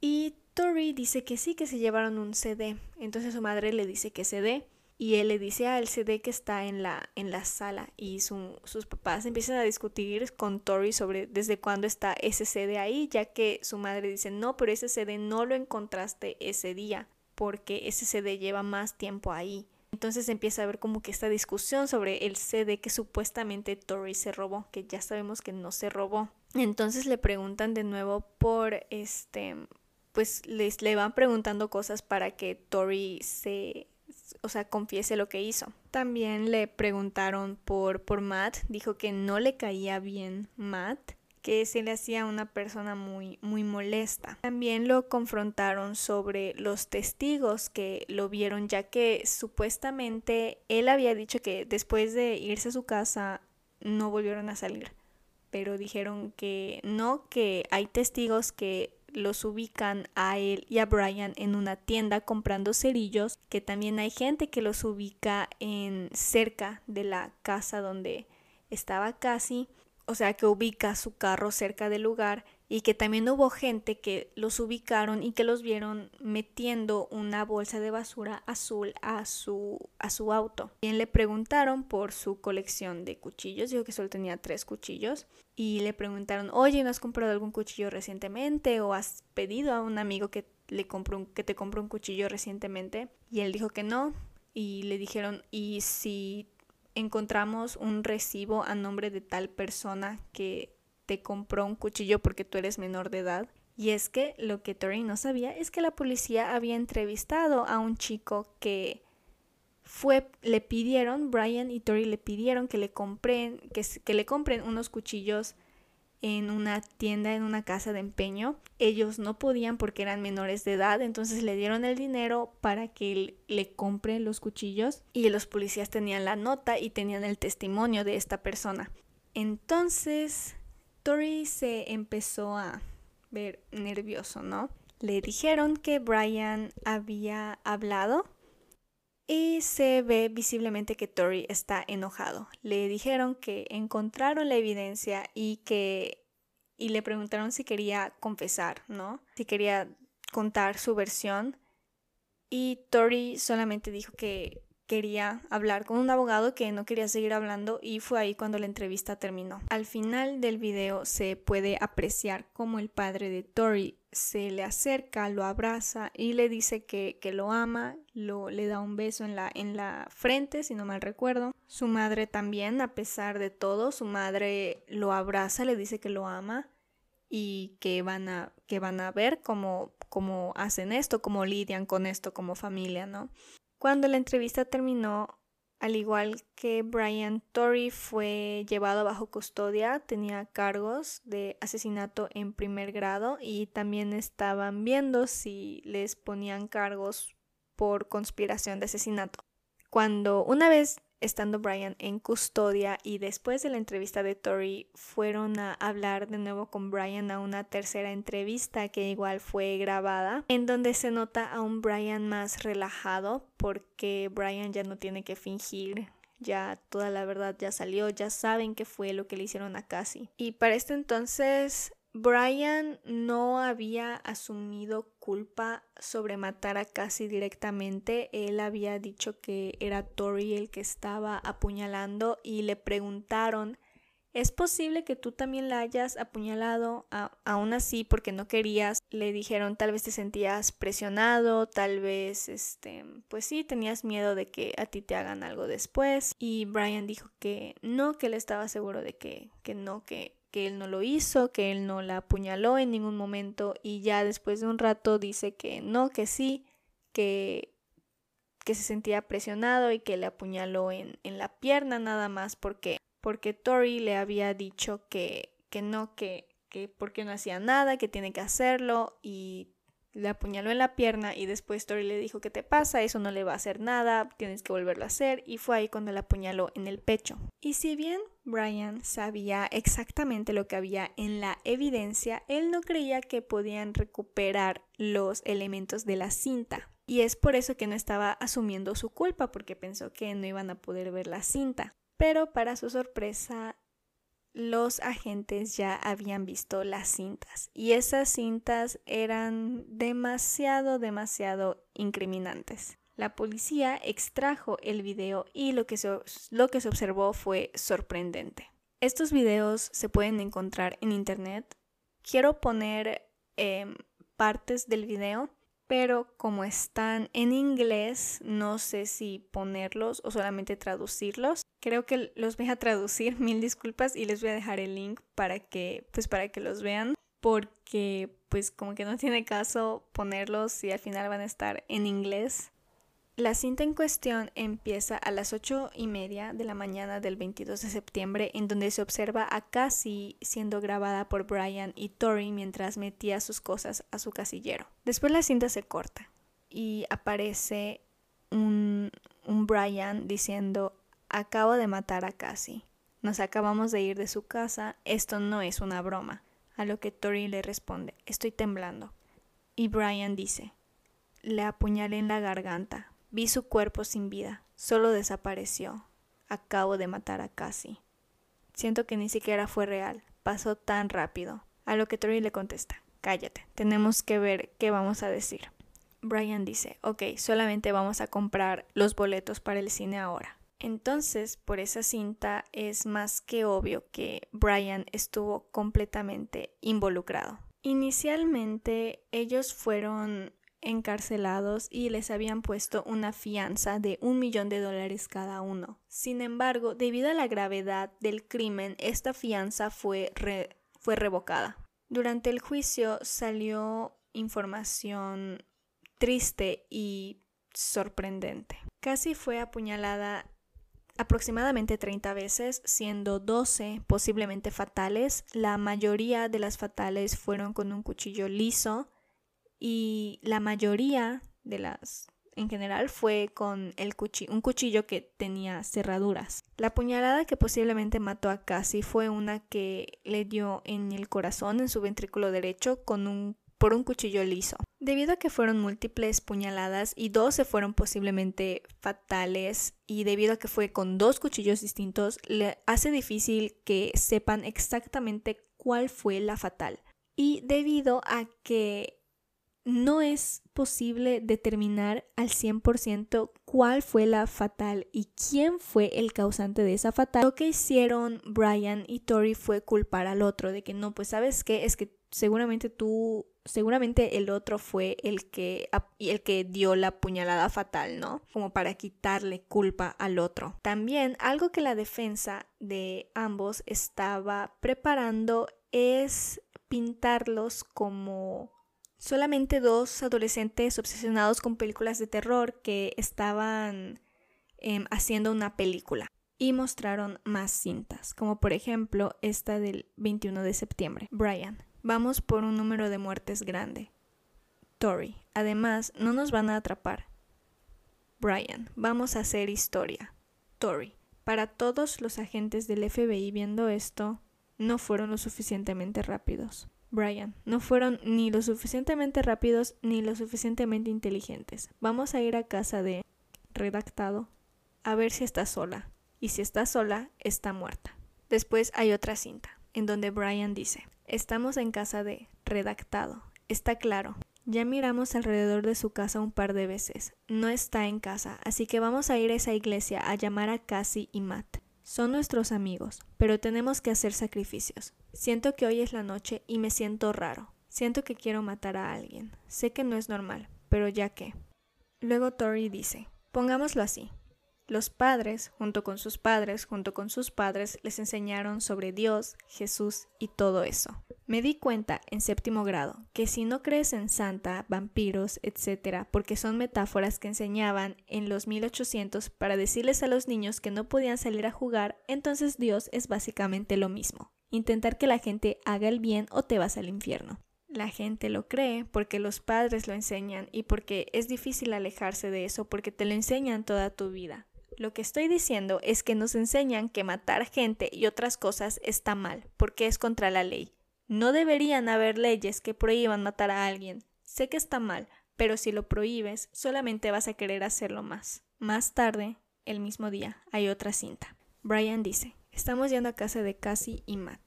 A: Y Tori dice que sí, que se llevaron un CD. Entonces su madre le dice que CD. Y él le dice, el CD que está en la, en la sala. Y sus papás empiezan a discutir con Tori sobre desde cuándo está ese CD ahí, ya que su madre dice, no, pero ese CD no lo encontraste ese día, porque ese CD lleva más tiempo ahí. Entonces empieza a haber como que esta discusión sobre el CD que supuestamente Tori se robó, que ya sabemos que no se robó. Entonces le preguntan de nuevo por este, pues les le van preguntando cosas para que Tori se, o sea, confiese lo que hizo. También le preguntaron por, por Matt, dijo que no le caía bien Matt que se le hacía una persona muy, muy molesta. También lo confrontaron sobre los testigos que lo vieron, ya que supuestamente él había dicho que después de irse a su casa no volvieron a salir. Pero dijeron que no, que hay testigos que los ubican a él y a Brian en una tienda comprando cerillos, que también hay gente que los ubica en cerca de la casa donde estaba Cassie o sea, que ubica su carro cerca del lugar y que también hubo gente que los ubicaron y que los vieron metiendo una bolsa de basura azul a su, a su auto. Bien le preguntaron por su colección de cuchillos, dijo que solo tenía tres cuchillos y le preguntaron, oye, ¿no has comprado algún cuchillo recientemente o has pedido a un amigo que, le compró que te compró un cuchillo recientemente? Y él dijo que no y le dijeron, ¿y si encontramos un recibo a nombre de tal persona que te compró un cuchillo porque tú eres menor de edad. Y es que lo que Tori no sabía es que la policía había entrevistado a un chico que fue, le pidieron, Brian y Tori le pidieron que le compren, que, que le compren unos cuchillos en una tienda, en una casa de empeño. Ellos no podían porque eran menores de edad, entonces le dieron el dinero para que le compre los cuchillos y los policías tenían la nota y tenían el testimonio de esta persona. Entonces, Tori se empezó a ver nervioso, ¿no? Le dijeron que Brian había hablado y se ve visiblemente que Tori está enojado. Le dijeron que encontraron la evidencia y que y le preguntaron si quería confesar, ¿no? Si quería contar su versión y Tori solamente dijo que quería hablar con un abogado que no quería seguir hablando y fue ahí cuando la entrevista terminó. Al final del video se puede apreciar cómo el padre de Tori se le acerca, lo abraza y le dice que, que lo ama, lo, le da un beso en la, en la frente, si no mal recuerdo. Su madre también, a pesar de todo, su madre lo abraza, le dice que lo ama y que van a, que van a ver cómo, cómo hacen esto, cómo lidian con esto como familia, ¿no? Cuando la entrevista terminó, al igual que Brian Torrey fue llevado bajo custodia, tenía cargos de asesinato en primer grado y también estaban viendo si les ponían cargos por conspiración de asesinato. Cuando una vez estando Brian en custodia y después de la entrevista de Tori fueron a hablar de nuevo con Brian a una tercera entrevista que igual fue grabada en donde se nota a un Brian más relajado porque Brian ya no tiene que fingir ya toda la verdad ya salió, ya saben qué fue lo que le hicieron a Cassie. Y para este entonces Brian no había asumido culpa sobre matar a Cassie directamente. Él había dicho que era Tori el que estaba apuñalando y le preguntaron ¿Es posible que tú también la hayas apuñalado aún así porque no querías? Le dijeron tal vez te sentías presionado, tal vez este, pues sí, tenías miedo de que a ti te hagan algo después. Y Brian dijo que no, que él estaba seguro de que, que no, que que él no lo hizo, que él no la apuñaló en ningún momento y ya después de un rato dice que no, que sí, que, que se sentía presionado y que le apuñaló en, en la pierna nada más porque, porque Tori le había dicho que, que no, que, que porque no hacía nada, que tiene que hacerlo y le apuñaló en la pierna y después Tori le dijo ¿qué te pasa? Eso no le va a hacer nada, tienes que volverlo a hacer y fue ahí cuando le apuñaló en el pecho. Y si bien Brian sabía exactamente lo que había en la evidencia, él no creía que podían recuperar los elementos de la cinta. y es por eso que no estaba asumiendo su culpa porque pensó que no iban a poder ver la cinta. Pero para su sorpresa, los agentes ya habían visto las cintas y esas cintas eran demasiado, demasiado incriminantes. La policía extrajo el video y lo que se, lo que se observó fue sorprendente. Estos videos se pueden encontrar en internet. Quiero poner em, partes del video, pero como están en inglés, no sé si ponerlos o solamente traducirlos. Creo que los voy a traducir, mil disculpas, y les voy a dejar el link para que, pues para que los vean, porque pues como que no tiene caso ponerlos si al final van a estar en inglés. La cinta en cuestión empieza a las ocho y media de la mañana del 22 de septiembre, en donde se observa a Cassie siendo grabada por Brian y Tori mientras metía sus cosas a su casillero. Después la cinta se corta y aparece un Brian diciendo acabo de matar a Cassie. Nos acabamos de ir de su casa, esto no es una broma. A lo que Tori le responde, estoy temblando. Y Brian dice, le apuñalé en la garganta, Vi su cuerpo sin vida, solo desapareció. Acabo de matar a Cassie. Siento que ni siquiera fue real, pasó tan rápido. A lo que Tori le contesta, cállate, tenemos que ver qué vamos a decir. Brian dice, ok, solamente vamos a comprar los boletos para el cine ahora. Entonces, por esa cinta es más que obvio que Brian estuvo completamente involucrado. Inicialmente ellos fueron encarcelados y les habían puesto una fianza de un millón de dólares cada uno. Sin embargo, debido a la gravedad del crimen, esta fianza fue, fue revocada. Durante el juicio salió información triste y sorprendente. Casi fue apuñalada aproximadamente 30 veces, siendo 12 posiblemente fatales. La mayoría de las fatales fueron con un cuchillo liso y la mayoría de las en general fue con el un cuchillo que tenía cerraduras. La puñalada que posiblemente mató a Cassie fue una que le dio en el corazón, en su ventrículo derecho, con un por un cuchillo liso. Debido a que fueron múltiples puñaladas y dos se fueron posiblemente fatales y debido a que fue con dos cuchillos distintos, le hace difícil que sepan exactamente cuál fue la fatal. Y debido a que no es posible determinar al 100% cuál fue la fatal y quién fue el causante de esa fatal. Lo que hicieron Brian y Tori fue culpar al otro de que no, pues sabes qué, es que seguramente tú, seguramente el otro fue el que, el que dio la puñalada fatal, ¿no? Como para quitarle culpa al otro. También algo que la defensa de ambos estaba preparando es pintarlos como solamente dos adolescentes obsesionados con películas de terror que estaban em, haciendo una película y mostraron más cintas, como por ejemplo esta del 21 de septiembre. Brian, vamos por un número de muertes grande. Tori, además, no nos van a atrapar. Brian, vamos a hacer historia. Tori, para todos los agentes del FBI viendo esto, no fueron lo suficientemente rápidos. Brian, no fueron ni lo suficientemente rápidos ni lo suficientemente inteligentes. Vamos a ir a casa de redactado a ver si está sola. Y si está sola, está muerta. Después hay otra cinta, en donde Brian dice, estamos en casa de redactado. Está claro. Ya miramos alrededor de su casa un par de veces. No está en casa, así que vamos a ir a esa iglesia a llamar a Cassie y Matt. Son nuestros amigos, pero tenemos que hacer sacrificios. Siento que hoy es la noche y me siento raro. Siento que quiero matar a alguien. Sé que no es normal, pero ya que. Luego Tori dice, pongámoslo así. Los padres, junto con sus padres, junto con sus padres, les enseñaron sobre Dios, Jesús y todo eso. Me di cuenta en séptimo grado que si no crees en Santa, vampiros, etc., porque son metáforas que enseñaban en los 1800 para decirles a los niños que no podían salir a jugar, entonces Dios es básicamente lo mismo. Intentar que la gente haga el bien o te vas al infierno. La gente lo cree porque los padres lo enseñan y porque es difícil alejarse de eso porque te lo enseñan toda tu vida. Lo que estoy diciendo es que nos enseñan que matar gente y otras cosas está mal, porque es contra la ley. No deberían haber leyes que prohíban matar a alguien. Sé que está mal, pero si lo prohíbes, solamente vas a querer hacerlo más. Más tarde, el mismo día, hay otra cinta. Brian dice, estamos yendo a casa de Cassie y Matt.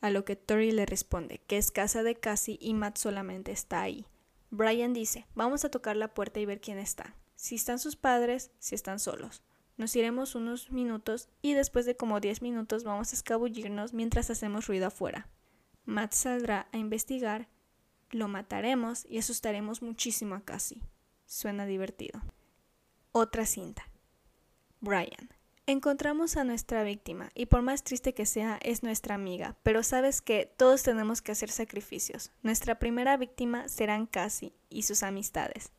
A: A lo que Tori le responde que es casa de Cassie y Matt solamente está ahí. Brian dice, vamos a tocar la puerta y ver quién está. Si están sus padres, si están solos. Nos iremos unos minutos y después de como 10 minutos vamos a escabullirnos mientras hacemos ruido afuera. Matt saldrá a investigar, lo mataremos y asustaremos muchísimo a Cassie. Suena divertido. Otra cinta. Brian. Encontramos a nuestra víctima y por más triste que sea, es nuestra amiga, pero sabes que todos tenemos que hacer sacrificios. Nuestra primera víctima serán Cassie y sus amistades.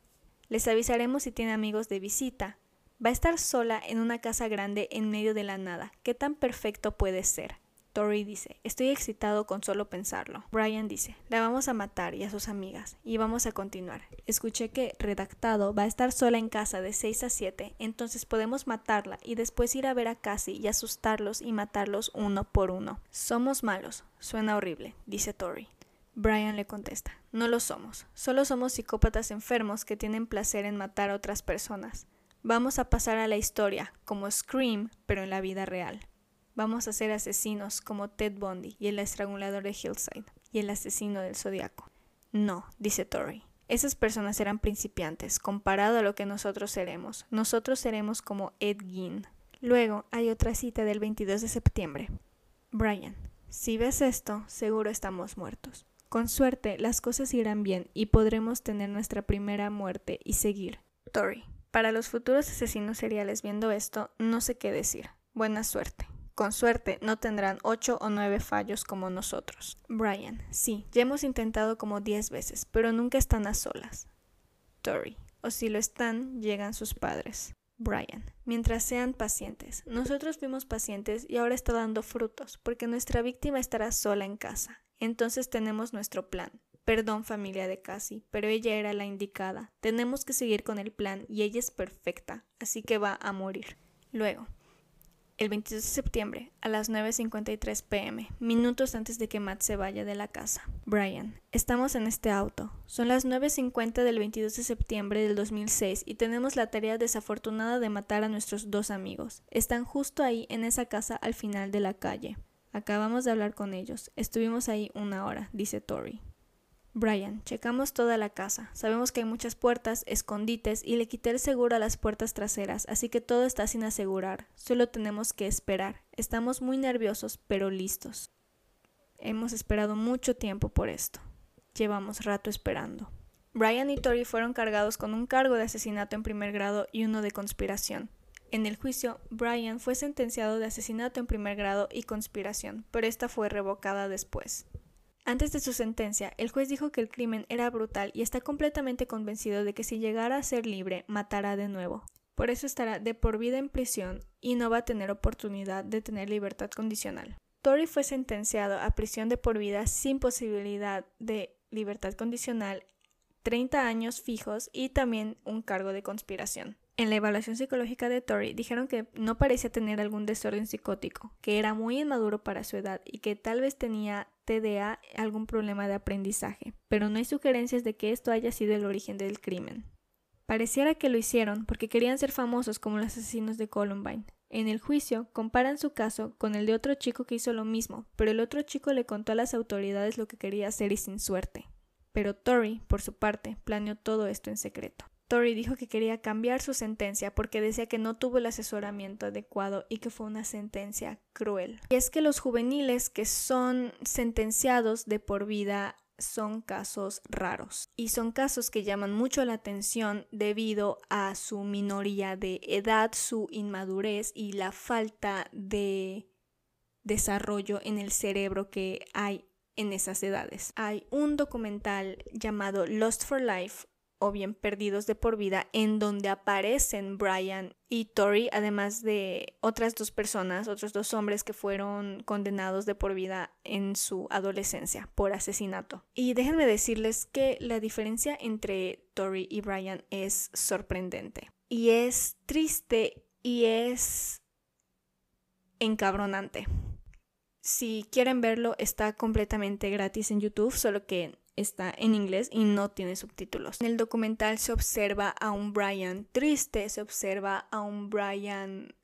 A: Les avisaremos si tiene amigos de visita, Va a estar sola en una casa grande en medio de la nada. ¿Qué tan perfecto puede ser? Tori dice, estoy excitado con solo pensarlo. Brian dice, la vamos a matar y a sus amigas, y vamos a continuar. Escuché que redactado va a estar sola en casa de 6 a 7, entonces podemos matarla y después ir a ver a Cassie y asustarlos y matarlos uno por uno. Somos malos. Suena horrible, dice Tori. Brian le contesta, no lo somos, solo somos psicópatas enfermos que tienen placer en matar a otras personas. Vamos a pasar a la historia como Scream, pero en la vida real. Vamos a ser asesinos como Ted Bundy y el estrangulador de Hillside y el asesino del zodiaco. No, dice Tori. Esas personas eran principiantes, comparado a lo que nosotros seremos. Nosotros seremos como Ed Gein. Luego hay otra cita del 22 de septiembre. Brian, si ves esto, seguro estamos muertos. Con suerte, las cosas irán bien y podremos tener nuestra primera muerte y seguir. Tori, para los futuros asesinos seriales viendo esto, no sé qué decir. Buena suerte. Con suerte no tendrán ocho o nueve fallos como nosotros. Brian, sí, ya hemos intentado como diez veces, pero nunca están a solas. Tori, o si lo están, llegan sus padres. Brian, mientras sean pacientes. Nosotros fuimos pacientes y ahora está dando frutos, porque nuestra víctima estará sola en casa. Entonces tenemos nuestro plan. Perdón familia de Cassie, pero ella era la indicada. Tenemos que seguir con el plan y ella es perfecta, así que va a morir. Luego, el 22 de septiembre, a las 9.53 pm, minutos antes de que Matt se vaya de la casa. Brian, estamos en este auto. Son las 9.50 del 22 de septiembre del 2006 y tenemos la tarea desafortunada de matar a nuestros dos amigos. Están justo ahí en esa casa al final de la calle. Acabamos de hablar con ellos. Estuvimos ahí una hora, dice Tori. Brian, checamos toda la casa. Sabemos que hay muchas puertas, escondites y le quité el seguro a las puertas traseras, así que todo está sin asegurar. Solo tenemos que esperar. Estamos muy nerviosos, pero listos. Hemos esperado mucho tiempo por esto. Llevamos rato esperando. Brian y Tori fueron cargados con un cargo de asesinato en primer grado y uno de conspiración. En el juicio, Brian fue sentenciado de asesinato en primer grado y conspiración, pero esta fue revocada después. Antes de su sentencia, el juez dijo que el crimen era brutal y está completamente convencido de que si llegara a ser libre, matará de nuevo. Por eso estará de por vida en prisión y no va a tener oportunidad de tener libertad condicional. Tory fue sentenciado a prisión de por vida sin posibilidad de libertad condicional, 30 años fijos y también un cargo de conspiración. En la evaluación psicológica de Tori dijeron que no parecía tener algún desorden psicótico, que era muy inmaduro para su edad y que tal vez tenía TDA, algún problema de aprendizaje, pero no hay sugerencias de que esto haya sido el origen del crimen. Pareciera que lo hicieron porque querían ser famosos como los asesinos de Columbine. En el juicio comparan su caso con el de otro chico que hizo lo mismo, pero el otro chico le contó a las autoridades lo que quería hacer y sin suerte. Pero Tori, por su parte, planeó todo esto en secreto. Tori dijo que quería cambiar su sentencia porque decía que no tuvo el asesoramiento adecuado y que fue una sentencia cruel. Y es que los juveniles que son sentenciados de por vida son casos raros y son casos que llaman mucho la atención debido a su minoría de edad, su inmadurez y la falta de desarrollo en el cerebro que hay en esas edades. Hay un documental llamado Lost for Life o bien Perdidos de por vida, en donde aparecen Brian y Tori, además de otras dos personas, otros dos hombres que fueron condenados de por vida en su adolescencia por asesinato. Y déjenme decirles que la diferencia entre Tori y Brian es sorprendente. Y es triste y es encabronante. Si quieren verlo, está completamente gratis en YouTube, solo que está en inglés y no tiene subtítulos. En el documental se observa a un Brian triste, se observa a un Brian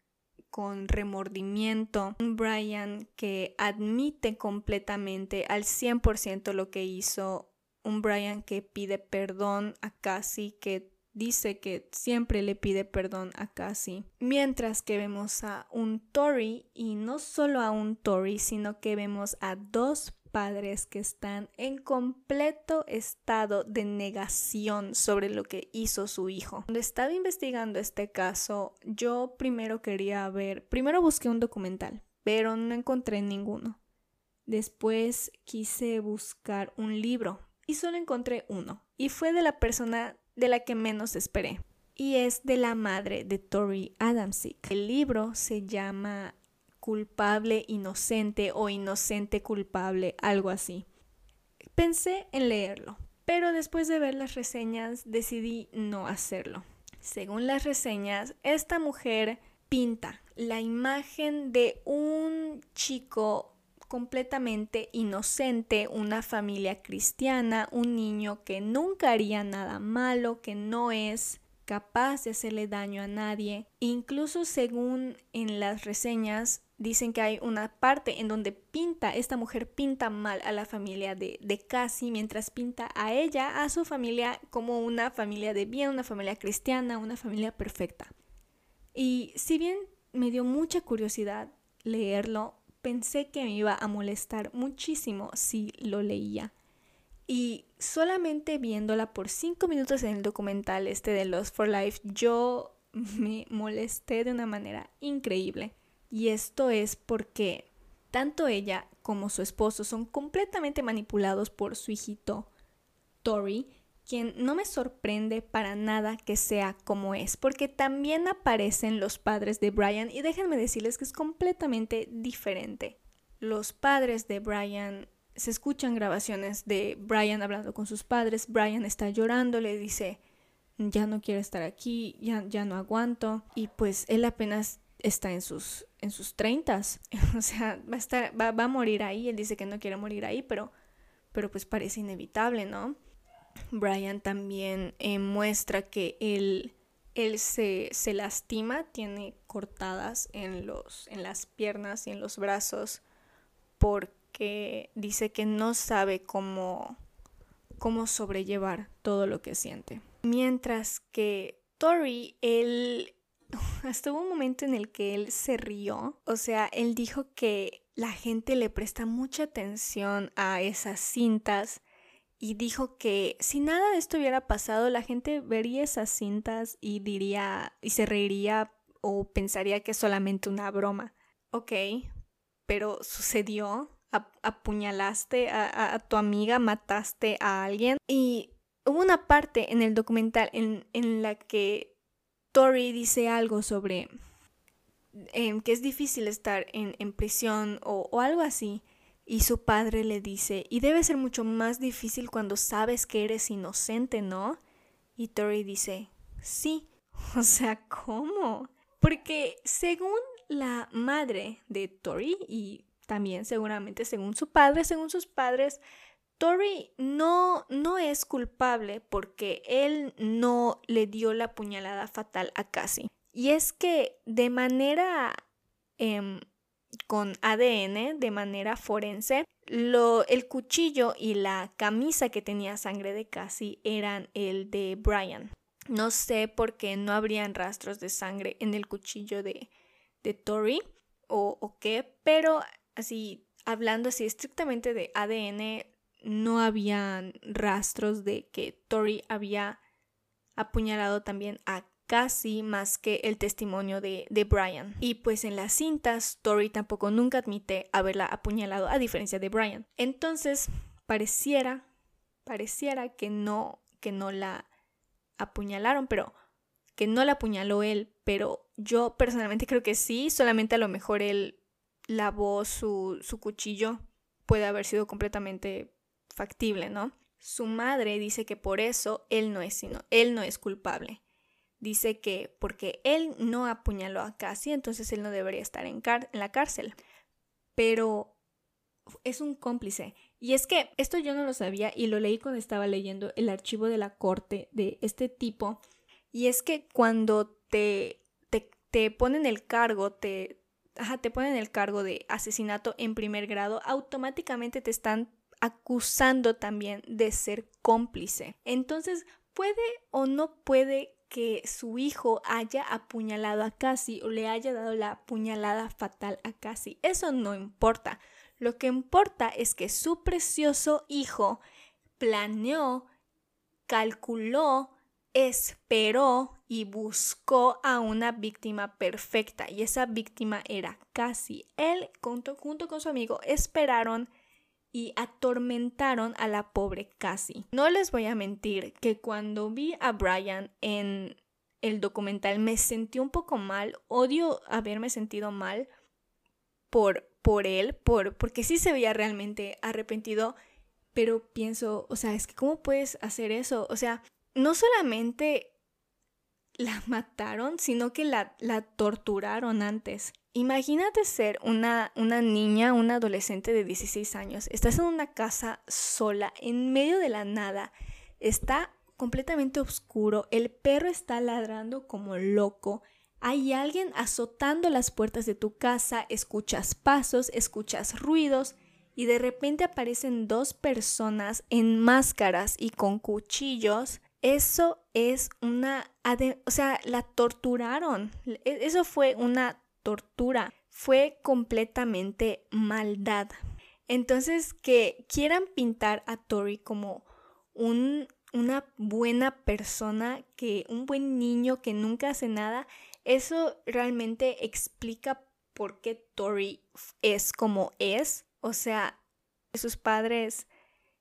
A: con remordimiento, un Brian que admite completamente al 100% lo que hizo, un Brian que pide perdón a Cassie, que dice que siempre le pide perdón a Cassie, mientras que vemos a un Tory y no solo a un Tory, sino que vemos a dos padres que están en completo estado de negación sobre lo que hizo su hijo. Cuando estaba investigando este caso, yo primero quería ver, primero busqué un documental, pero no encontré ninguno. Después quise buscar un libro y solo encontré uno, y fue de la persona de la que menos esperé, y es de la madre de Tori Adamsick. El libro se llama culpable inocente o inocente culpable, algo así. Pensé en leerlo, pero después de ver las reseñas decidí no hacerlo. Según las reseñas, esta mujer pinta la imagen de un chico completamente inocente, una familia cristiana, un niño que nunca haría nada malo, que no es capaz de hacerle daño a nadie. Incluso según en las reseñas dicen que hay una parte en donde pinta, esta mujer pinta mal a la familia de, de Cassie, mientras pinta a ella, a su familia, como una familia de bien, una familia cristiana, una familia perfecta. Y si bien me dio mucha curiosidad leerlo, pensé que me iba a molestar muchísimo si lo leía. Y solamente viéndola por cinco minutos en el documental este de Lost for Life, yo me molesté de una manera increíble. Y esto es porque tanto ella como su esposo son completamente manipulados por su hijito Tori, quien no me sorprende para nada que sea como es, porque también aparecen los padres de Brian y déjenme decirles que es completamente diferente. Los padres de Brian se escuchan grabaciones de Brian hablando con sus padres, Brian está llorando, le dice ya no quiero estar aquí, ya, ya no aguanto y pues él apenas está en sus, en sus 30. O sea, va a, estar, va, a morir ahí. Él dice que no quiere morir ahí, pero, pero pues parece inevitable, ¿no? Brian también eh, muestra que él, él se, se, lastima, tiene cortadas en, los, en las piernas y en los brazos porque dice que no sabe cómo, cómo sobrellevar todo lo que siente. Mientras que Tori, él hasta hubo un momento en el que él se rió. O sea, él dijo que la gente le presta mucha atención a esas cintas y dijo que si nada de esto hubiera pasado, la gente vería esas cintas y diría y se reiría o pensaría que es solamente una broma. Ok, pero sucedió. apuñalaste a, tu amiga, mataste a alguien. Y hubo una parte en el documental en, en la que Tori dice algo sobre em, que es difícil estar en, prisión o, o, algo así. Y su padre le dice, y debe ser mucho más difícil cuando sabes que eres inocente, ¿no? Y Tori dice, sí. O sea, ¿cómo? Porque según la madre de Tori y también seguramente según su padre, según sus padres, Tori no, no es culpable porque él no le dio la puñalada fatal a Cassie. Y es que de manera em, con ADN, de manera forense, lo, el cuchillo y la camisa que tenía sangre de Cassie eran el de Brian. No sé por qué no habrían rastros de sangre en el cuchillo de, de Tori o, o qué, pero así, hablando así estrictamente de ADN, no habían rastros de que Tori había apuñalado también a Cassie más que el testimonio de, de, Brian. Y pues en las cintas, Tori tampoco nunca admite haberla apuñalado a diferencia de Brian. Entonces, pareciera, pareciera que no, que no la apuñalaron, pero que no la apuñaló él, pero yo personalmente creo que sí, solamente a lo mejor él lavó su, su cuchillo, puede haber sido completamente factible, ¿no? Su madre dice que por eso él no es sino, él no es culpable. Dice que porque él no apuñaló a Cassie, entonces él no debería estar en, la cárcel. Pero es un cómplice. Y es que esto yo no lo sabía y lo leí cuando estaba leyendo el archivo de la corte de este tipo. Y es que cuando te, te, te ponen el cargo, te, ajá, te ponen el cargo de asesinato en primer grado, automáticamente te están acusando también de ser cómplice. Entonces, puede o no puede que su hijo haya apuñalado a Cassie o le haya dado la puñalada fatal a Cassie. Eso no importa. Lo que importa es que su precioso hijo planeó, calculó, esperó y buscó a una víctima perfecta. Y esa víctima era Cassie. Él, junto, junto con su amigo, esperaron y atormentaron a la pobre Cassie. No les voy a mentir que cuando vi a Brian en el documental me sentí un poco mal, odio haberme sentido mal por, por él, por, porque sí se veía realmente arrepentido, pero pienso, o sea, es que ¿cómo puedes hacer eso? O sea, no solamente la mataron, sino que la, la torturaron antes. Imagínate ser una, una niña, una adolescente de 16 años. Estás en una casa sola, en medio de la nada. Está completamente oscuro. El perro está ladrando como loco. Hay alguien azotando las puertas de tu casa. Escuchas pasos, escuchas ruidos. Y de repente aparecen dos personas en máscaras y con cuchillos. Eso es una... O sea, la torturaron. E, eso fue una tortura, fue completamente maldad. Entonces, que quieran pintar a Tori como un, una buena persona, que un buen niño que nunca hace nada, eso realmente explica por qué Tori es como es. O sea, sus padres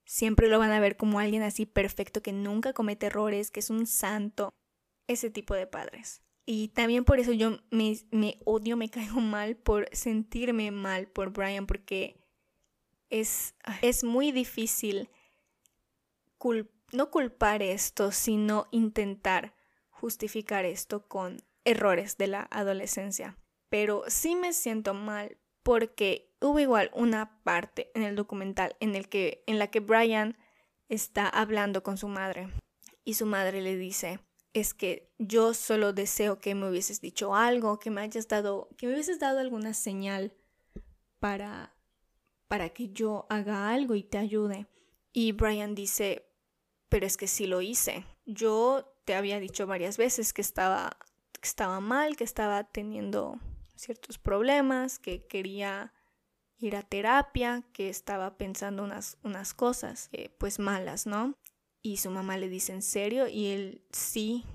A: siempre lo van a ver como alguien así perfecto que nunca comete errores, que es un santo. Ese tipo de padres. Y también por eso yo me, odio, me caigo mal por sentirme mal por Brian, porque es, es muy difícil no culpar esto, sino intentar justificar esto con errores de la adolescencia. Pero sí me siento mal porque hubo igual una parte en el documental en, el que, en la que Brian está hablando con su madre y su madre le dice, es que yo solo deseo que me hubieses dicho algo, que me hayas dado, que me hubieses dado alguna señal para para que yo haga algo y te ayude. Y Brian dice, pero es que sí lo hice. Yo te había dicho varias veces que estaba, que estaba mal, que estaba teniendo ciertos problemas, que quería ir a terapia, que estaba pensando unas, unas cosas, eh, pues malas, ¿no? Y su mamá le dice, ¿en serio? Y él sí,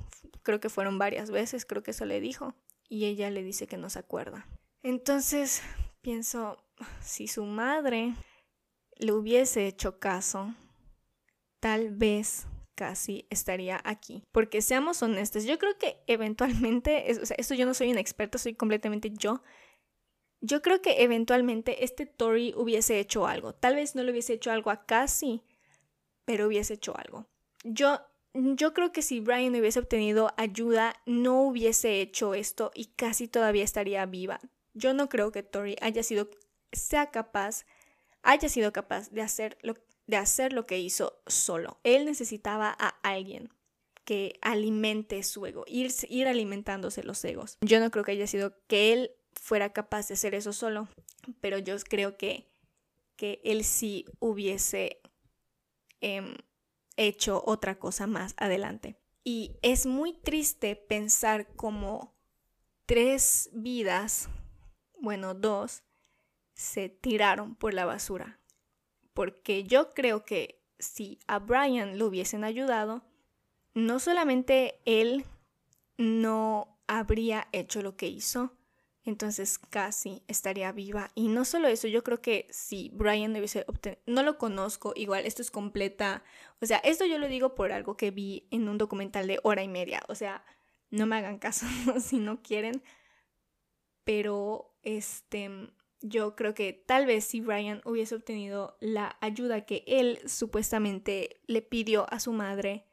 A: creo que fueron varias veces, creo que eso le dijo. Y ella le dice que no se acuerda. Entonces pienso, si su madre le hubiese hecho caso, tal vez casi estaría aquí. Porque seamos honestos, yo creo que eventualmente, esto yo no soy un experto, soy completamente yo. Yo creo que eventualmente este Tory hubiese hecho algo. Tal vez no le hubiese hecho algo a Cassie, pero hubiese hecho algo. Yo, yo creo que si Brian hubiese obtenido ayuda, no hubiese hecho esto y casi todavía estaría viva. Yo no creo que Tori haya sido, sea capaz, haya sido capaz de hacer lo, de hacer lo que hizo solo. Él necesitaba a alguien que alimente su ego, ir, ir alimentándose los egos. Yo no creo que haya sido que él fuera capaz de hacer eso solo, pero yo creo que, que él sí hubiese Em, hecho otra cosa más adelante. Y es muy triste pensar como tres vidas, bueno, dos, se tiraron por la basura. Porque yo creo que si a Brian lo hubiesen ayudado, no solamente él no habría hecho lo que hizo, entonces casi estaría viva. Y no solo eso, yo creo que si Brian hubiese obtenido, no lo conozco, igual esto es completa, o sea, esto yo lo digo por algo que vi en un documental de hora y media, o sea, no me hagan caso si no quieren, pero este, yo creo que tal vez si Brian hubiese obtenido la ayuda que él supuestamente le pidió a su madre,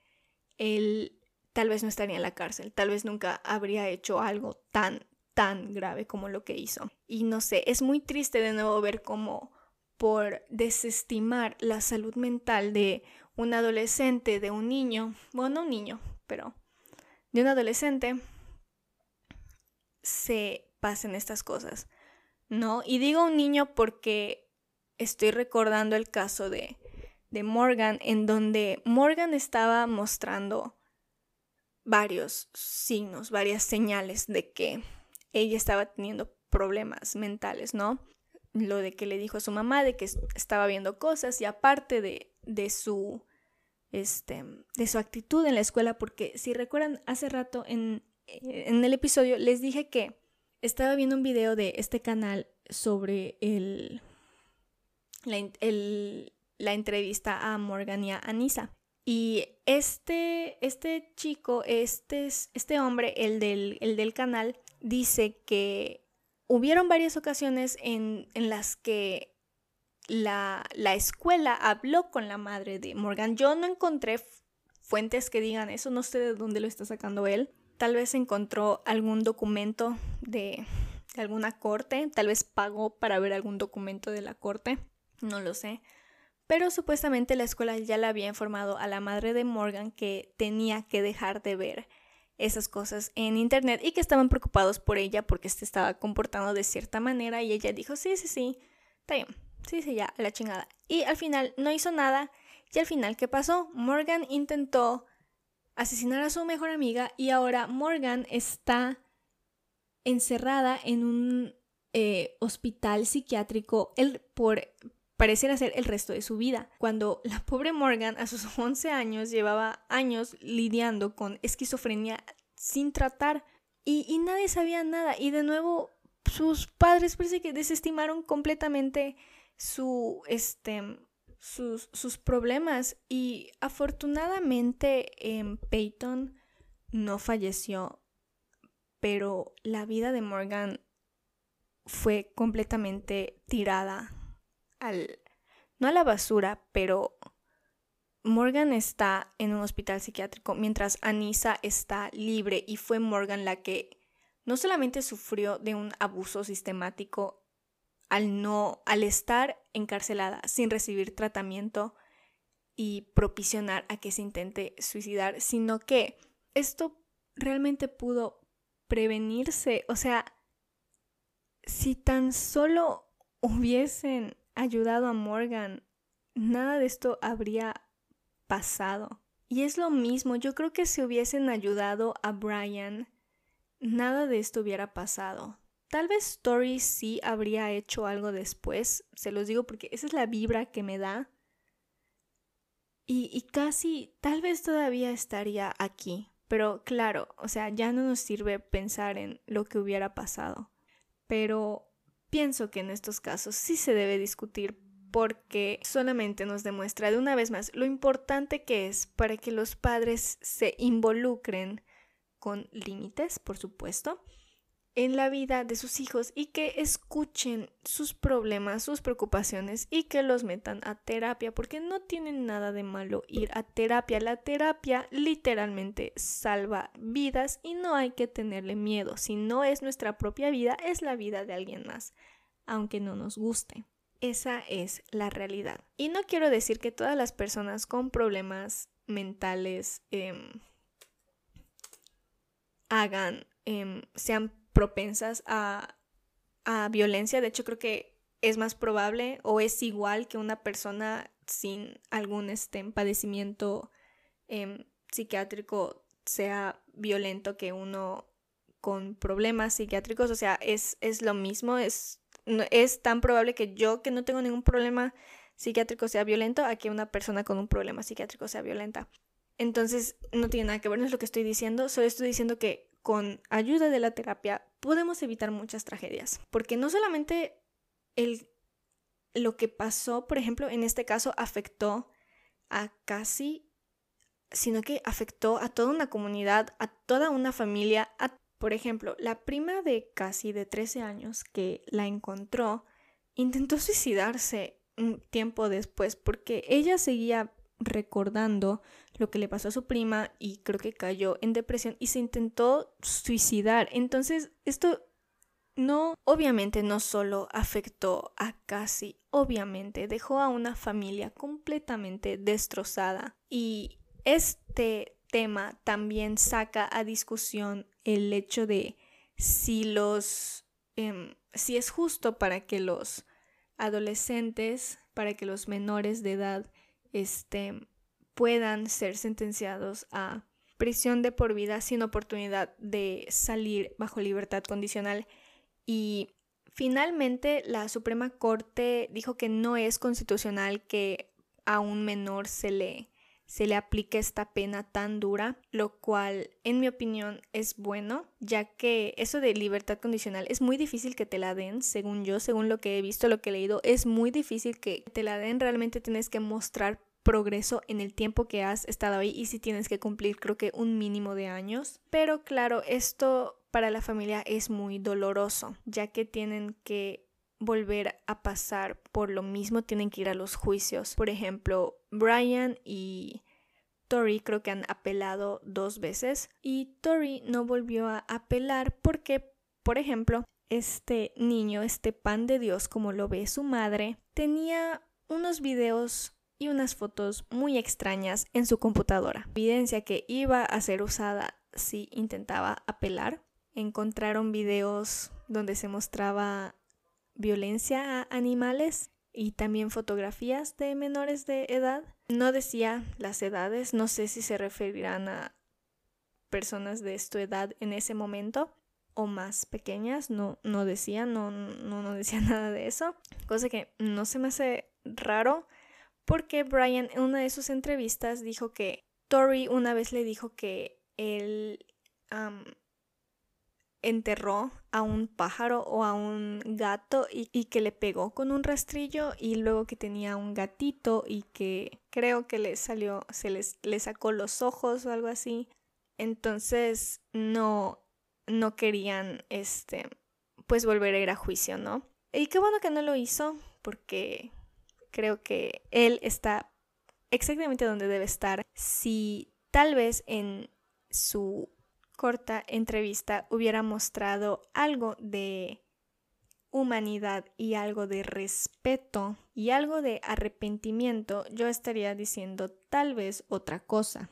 A: él tal vez no estaría en la cárcel, tal vez nunca habría hecho algo tan tan grave como lo que hizo. Y no sé, es muy triste de nuevo ver cómo por desestimar la salud mental de un adolescente, de un niño, bueno, no un niño, pero de un adolescente, se pasen estas cosas, ¿no? Y digo un niño porque estoy recordando el caso de, de Morgan, en donde Morgan estaba mostrando varios signos, varias señales de que ella estaba teniendo problemas mentales, ¿no? Lo de que le dijo a su mamá de que estaba viendo cosas y aparte de, de su este, de su actitud en la escuela, porque si recuerdan hace rato en, en el episodio les dije que estaba viendo un video de este canal sobre el, la, entrevista a Morgan y a Anisa. Y este, este chico, este, este hombre, el del, el del canal, dice que hubieron varias ocasiones en, en las que la, la, escuela habló con la madre de Morgan. Yo no encontré fuentes que digan eso, no sé de dónde lo está sacando él. Tal vez encontró algún documento de, alguna corte, tal vez pagó para ver algún documento de la corte, no lo sé. Pero supuestamente la escuela ya le había informado a la madre de Morgan que tenía que dejar de ver esas cosas en internet y que estaban preocupados por ella porque se estaba comportando de cierta manera y ella dijo, sí, sí, sí, está bien, sí, sí, ya, la chingada. Y al final no hizo nada y al final, ¿qué pasó? Morgan intentó asesinar a su mejor amiga y ahora Morgan está encerrada en un eh, hospital psiquiátrico el, por pareciera ser el resto de su vida. Cuando la pobre Morgan a sus 11 años llevaba años lidiando con esquizofrenia sin tratar y, y nadie sabía nada y de nuevo sus padres parece que desestimaron completamente su este sus, sus problemas. Y afortunadamente eh, Peyton no falleció, pero la vida de Morgan fue completamente tirada al no a la basura, pero Morgan está en un hospital psiquiátrico mientras Anissa está libre y fue Morgan la que no solamente sufrió de un abuso sistemático al no, al estar encarcelada sin recibir tratamiento y propiciar a que se intente suicidar, sino que esto realmente pudo prevenirse. O sea, si tan solo hubiesen ayudado a Morgan, nada de esto habría pasado. Y es lo mismo, yo creo que si hubiesen ayudado a Brian, nada de esto hubiera pasado. Tal vez Story sí habría hecho algo después, se los digo porque esa es la vibra que me da. Y, y casi, tal vez todavía estaría aquí, pero claro, o sea, ya no nos sirve pensar en lo que hubiera pasado. Pero pienso que en estos casos sí se debe discutir porque solamente nos demuestra de una vez más lo importante que es para que los padres se involucren con límites, por supuesto, en la vida de sus hijos y que escuchen sus problemas, sus preocupaciones y que los metan a terapia porque no tienen nada de malo ir a terapia. La terapia literalmente salva vidas y no hay que tenerle miedo. Si no es nuestra propia vida, es la vida de alguien más, aunque no nos guste. Esa es la realidad. Y no quiero decir que todas las personas con problemas mentales em, hagan, em, sean propensas a, violencia. De hecho, creo que es más probable o es igual que una persona sin algún este, padecimiento em, psiquiátrico sea violento que uno con problemas psiquiátricos. O sea, es, es lo mismo. Es, es tan probable que yo, que no tengo ningún problema psiquiátrico, sea violento a que una persona con un problema psiquiátrico sea violenta. Entonces, no tiene nada que ver, no es lo que estoy diciendo. Solo estoy diciendo que con ayuda de la terapia podemos evitar muchas tragedias, porque no solamente el, lo que pasó, por ejemplo, en este caso afectó a casi, sino que afectó a toda una comunidad, a toda una familia, por ejemplo, la prima de casi de 13 años que la encontró intentó suicidarse un tiempo después porque ella seguía recordando lo que le pasó a su prima y creo que cayó en depresión y se intentó suicidar. Entonces, esto no, obviamente no solo afectó a Cassie, obviamente dejó a una familia completamente destrozada y este tema también saca a discusión el hecho de si los em, si es justo para que los adolescentes, para que los menores de edad este, puedan ser sentenciados a prisión de por vida sin oportunidad de salir bajo libertad condicional. Y finalmente la Suprema Corte dijo que no es constitucional que a un menor se le se le aplique esta pena tan dura, lo cual en mi opinión es bueno, ya que eso de libertad condicional es muy difícil que te la den, según yo, según lo que he visto, lo que he leído, es muy difícil que te la den, realmente tienes que mostrar progreso en el tiempo que has estado ahí y si tienes que cumplir creo que un mínimo de años. Pero claro, esto para la familia es muy doloroso, ya que tienen que volver a pasar por lo mismo, tienen que ir a los juicios. Por ejemplo, Brian y Tori creo que han apelado dos veces y Tori no volvió a apelar porque, por ejemplo, este niño, este pan de Dios como lo ve su madre, tenía unos videos y unas fotos muy extrañas en su computadora, evidencia que iba a ser usada si intentaba apelar. Encontraron videos donde se mostraba violencia a animales y también fotografías de menores de edad. No decía las edades, no sé si se referirán a personas de su edad en ese momento o más pequeñas, no, no decía, no, no, decía nada de eso, cosa que no se me hace raro porque Brian en una de sus entrevistas dijo que Tori una vez le dijo que él enterró a un pájaro o a un gato y, que le pegó con un rastrillo y luego que tenía un gatito y que creo que le salió, se les, le sacó los ojos o algo así. Entonces no, no querían, este, pues volver a ir a juicio, ¿no? Y qué bueno que no lo hizo porque creo que él está exactamente donde debe estar. Si tal vez en su corta entrevista hubiera mostrado algo de humanidad y algo de respeto y algo de arrepentimiento, yo estaría diciendo tal vez otra cosa.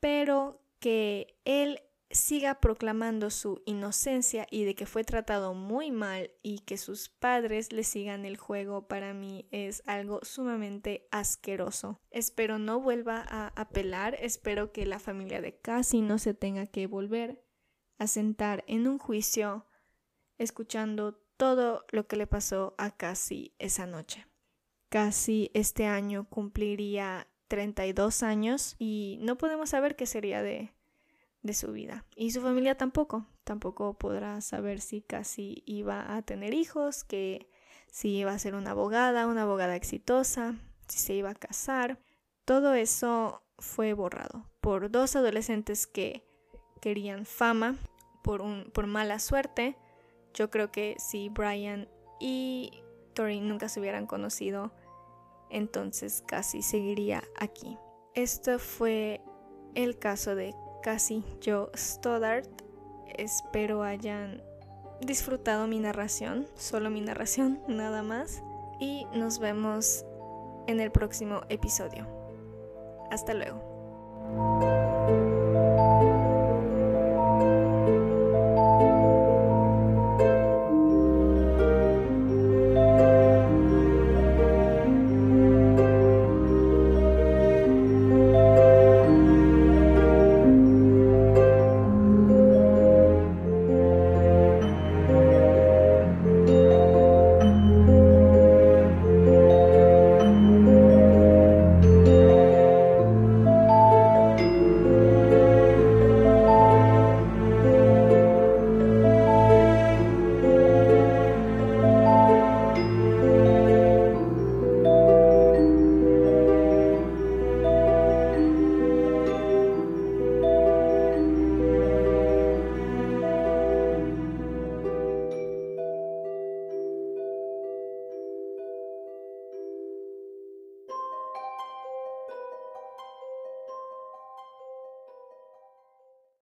A: Pero que él siga proclamando su inocencia y de que fue tratado muy mal y que sus padres le sigan el juego para mí es algo sumamente asqueroso. Espero no vuelva a apelar, espero que la familia de Cassie no se tenga que volver a sentar en un juicio escuchando todo lo que le pasó a Cassie esa noche. Cassie este año cumpliría 32 años y no podemos saber qué sería de de su vida. Y su familia tampoco, tampoco podrá saber si casi iba a tener hijos, que si iba a ser una abogada, una abogada exitosa, si se iba a casar. Todo eso fue borrado por dos adolescentes que querían fama por, un, por mala suerte. Yo creo que si Brian y Tori nunca se hubieran conocido, entonces casi seguiría aquí. Esto fue el caso de casi yo Stoddard. Espero hayan disfrutado mi narración, solo mi narración, nada más. Y nos vemos en el próximo episodio. Hasta luego.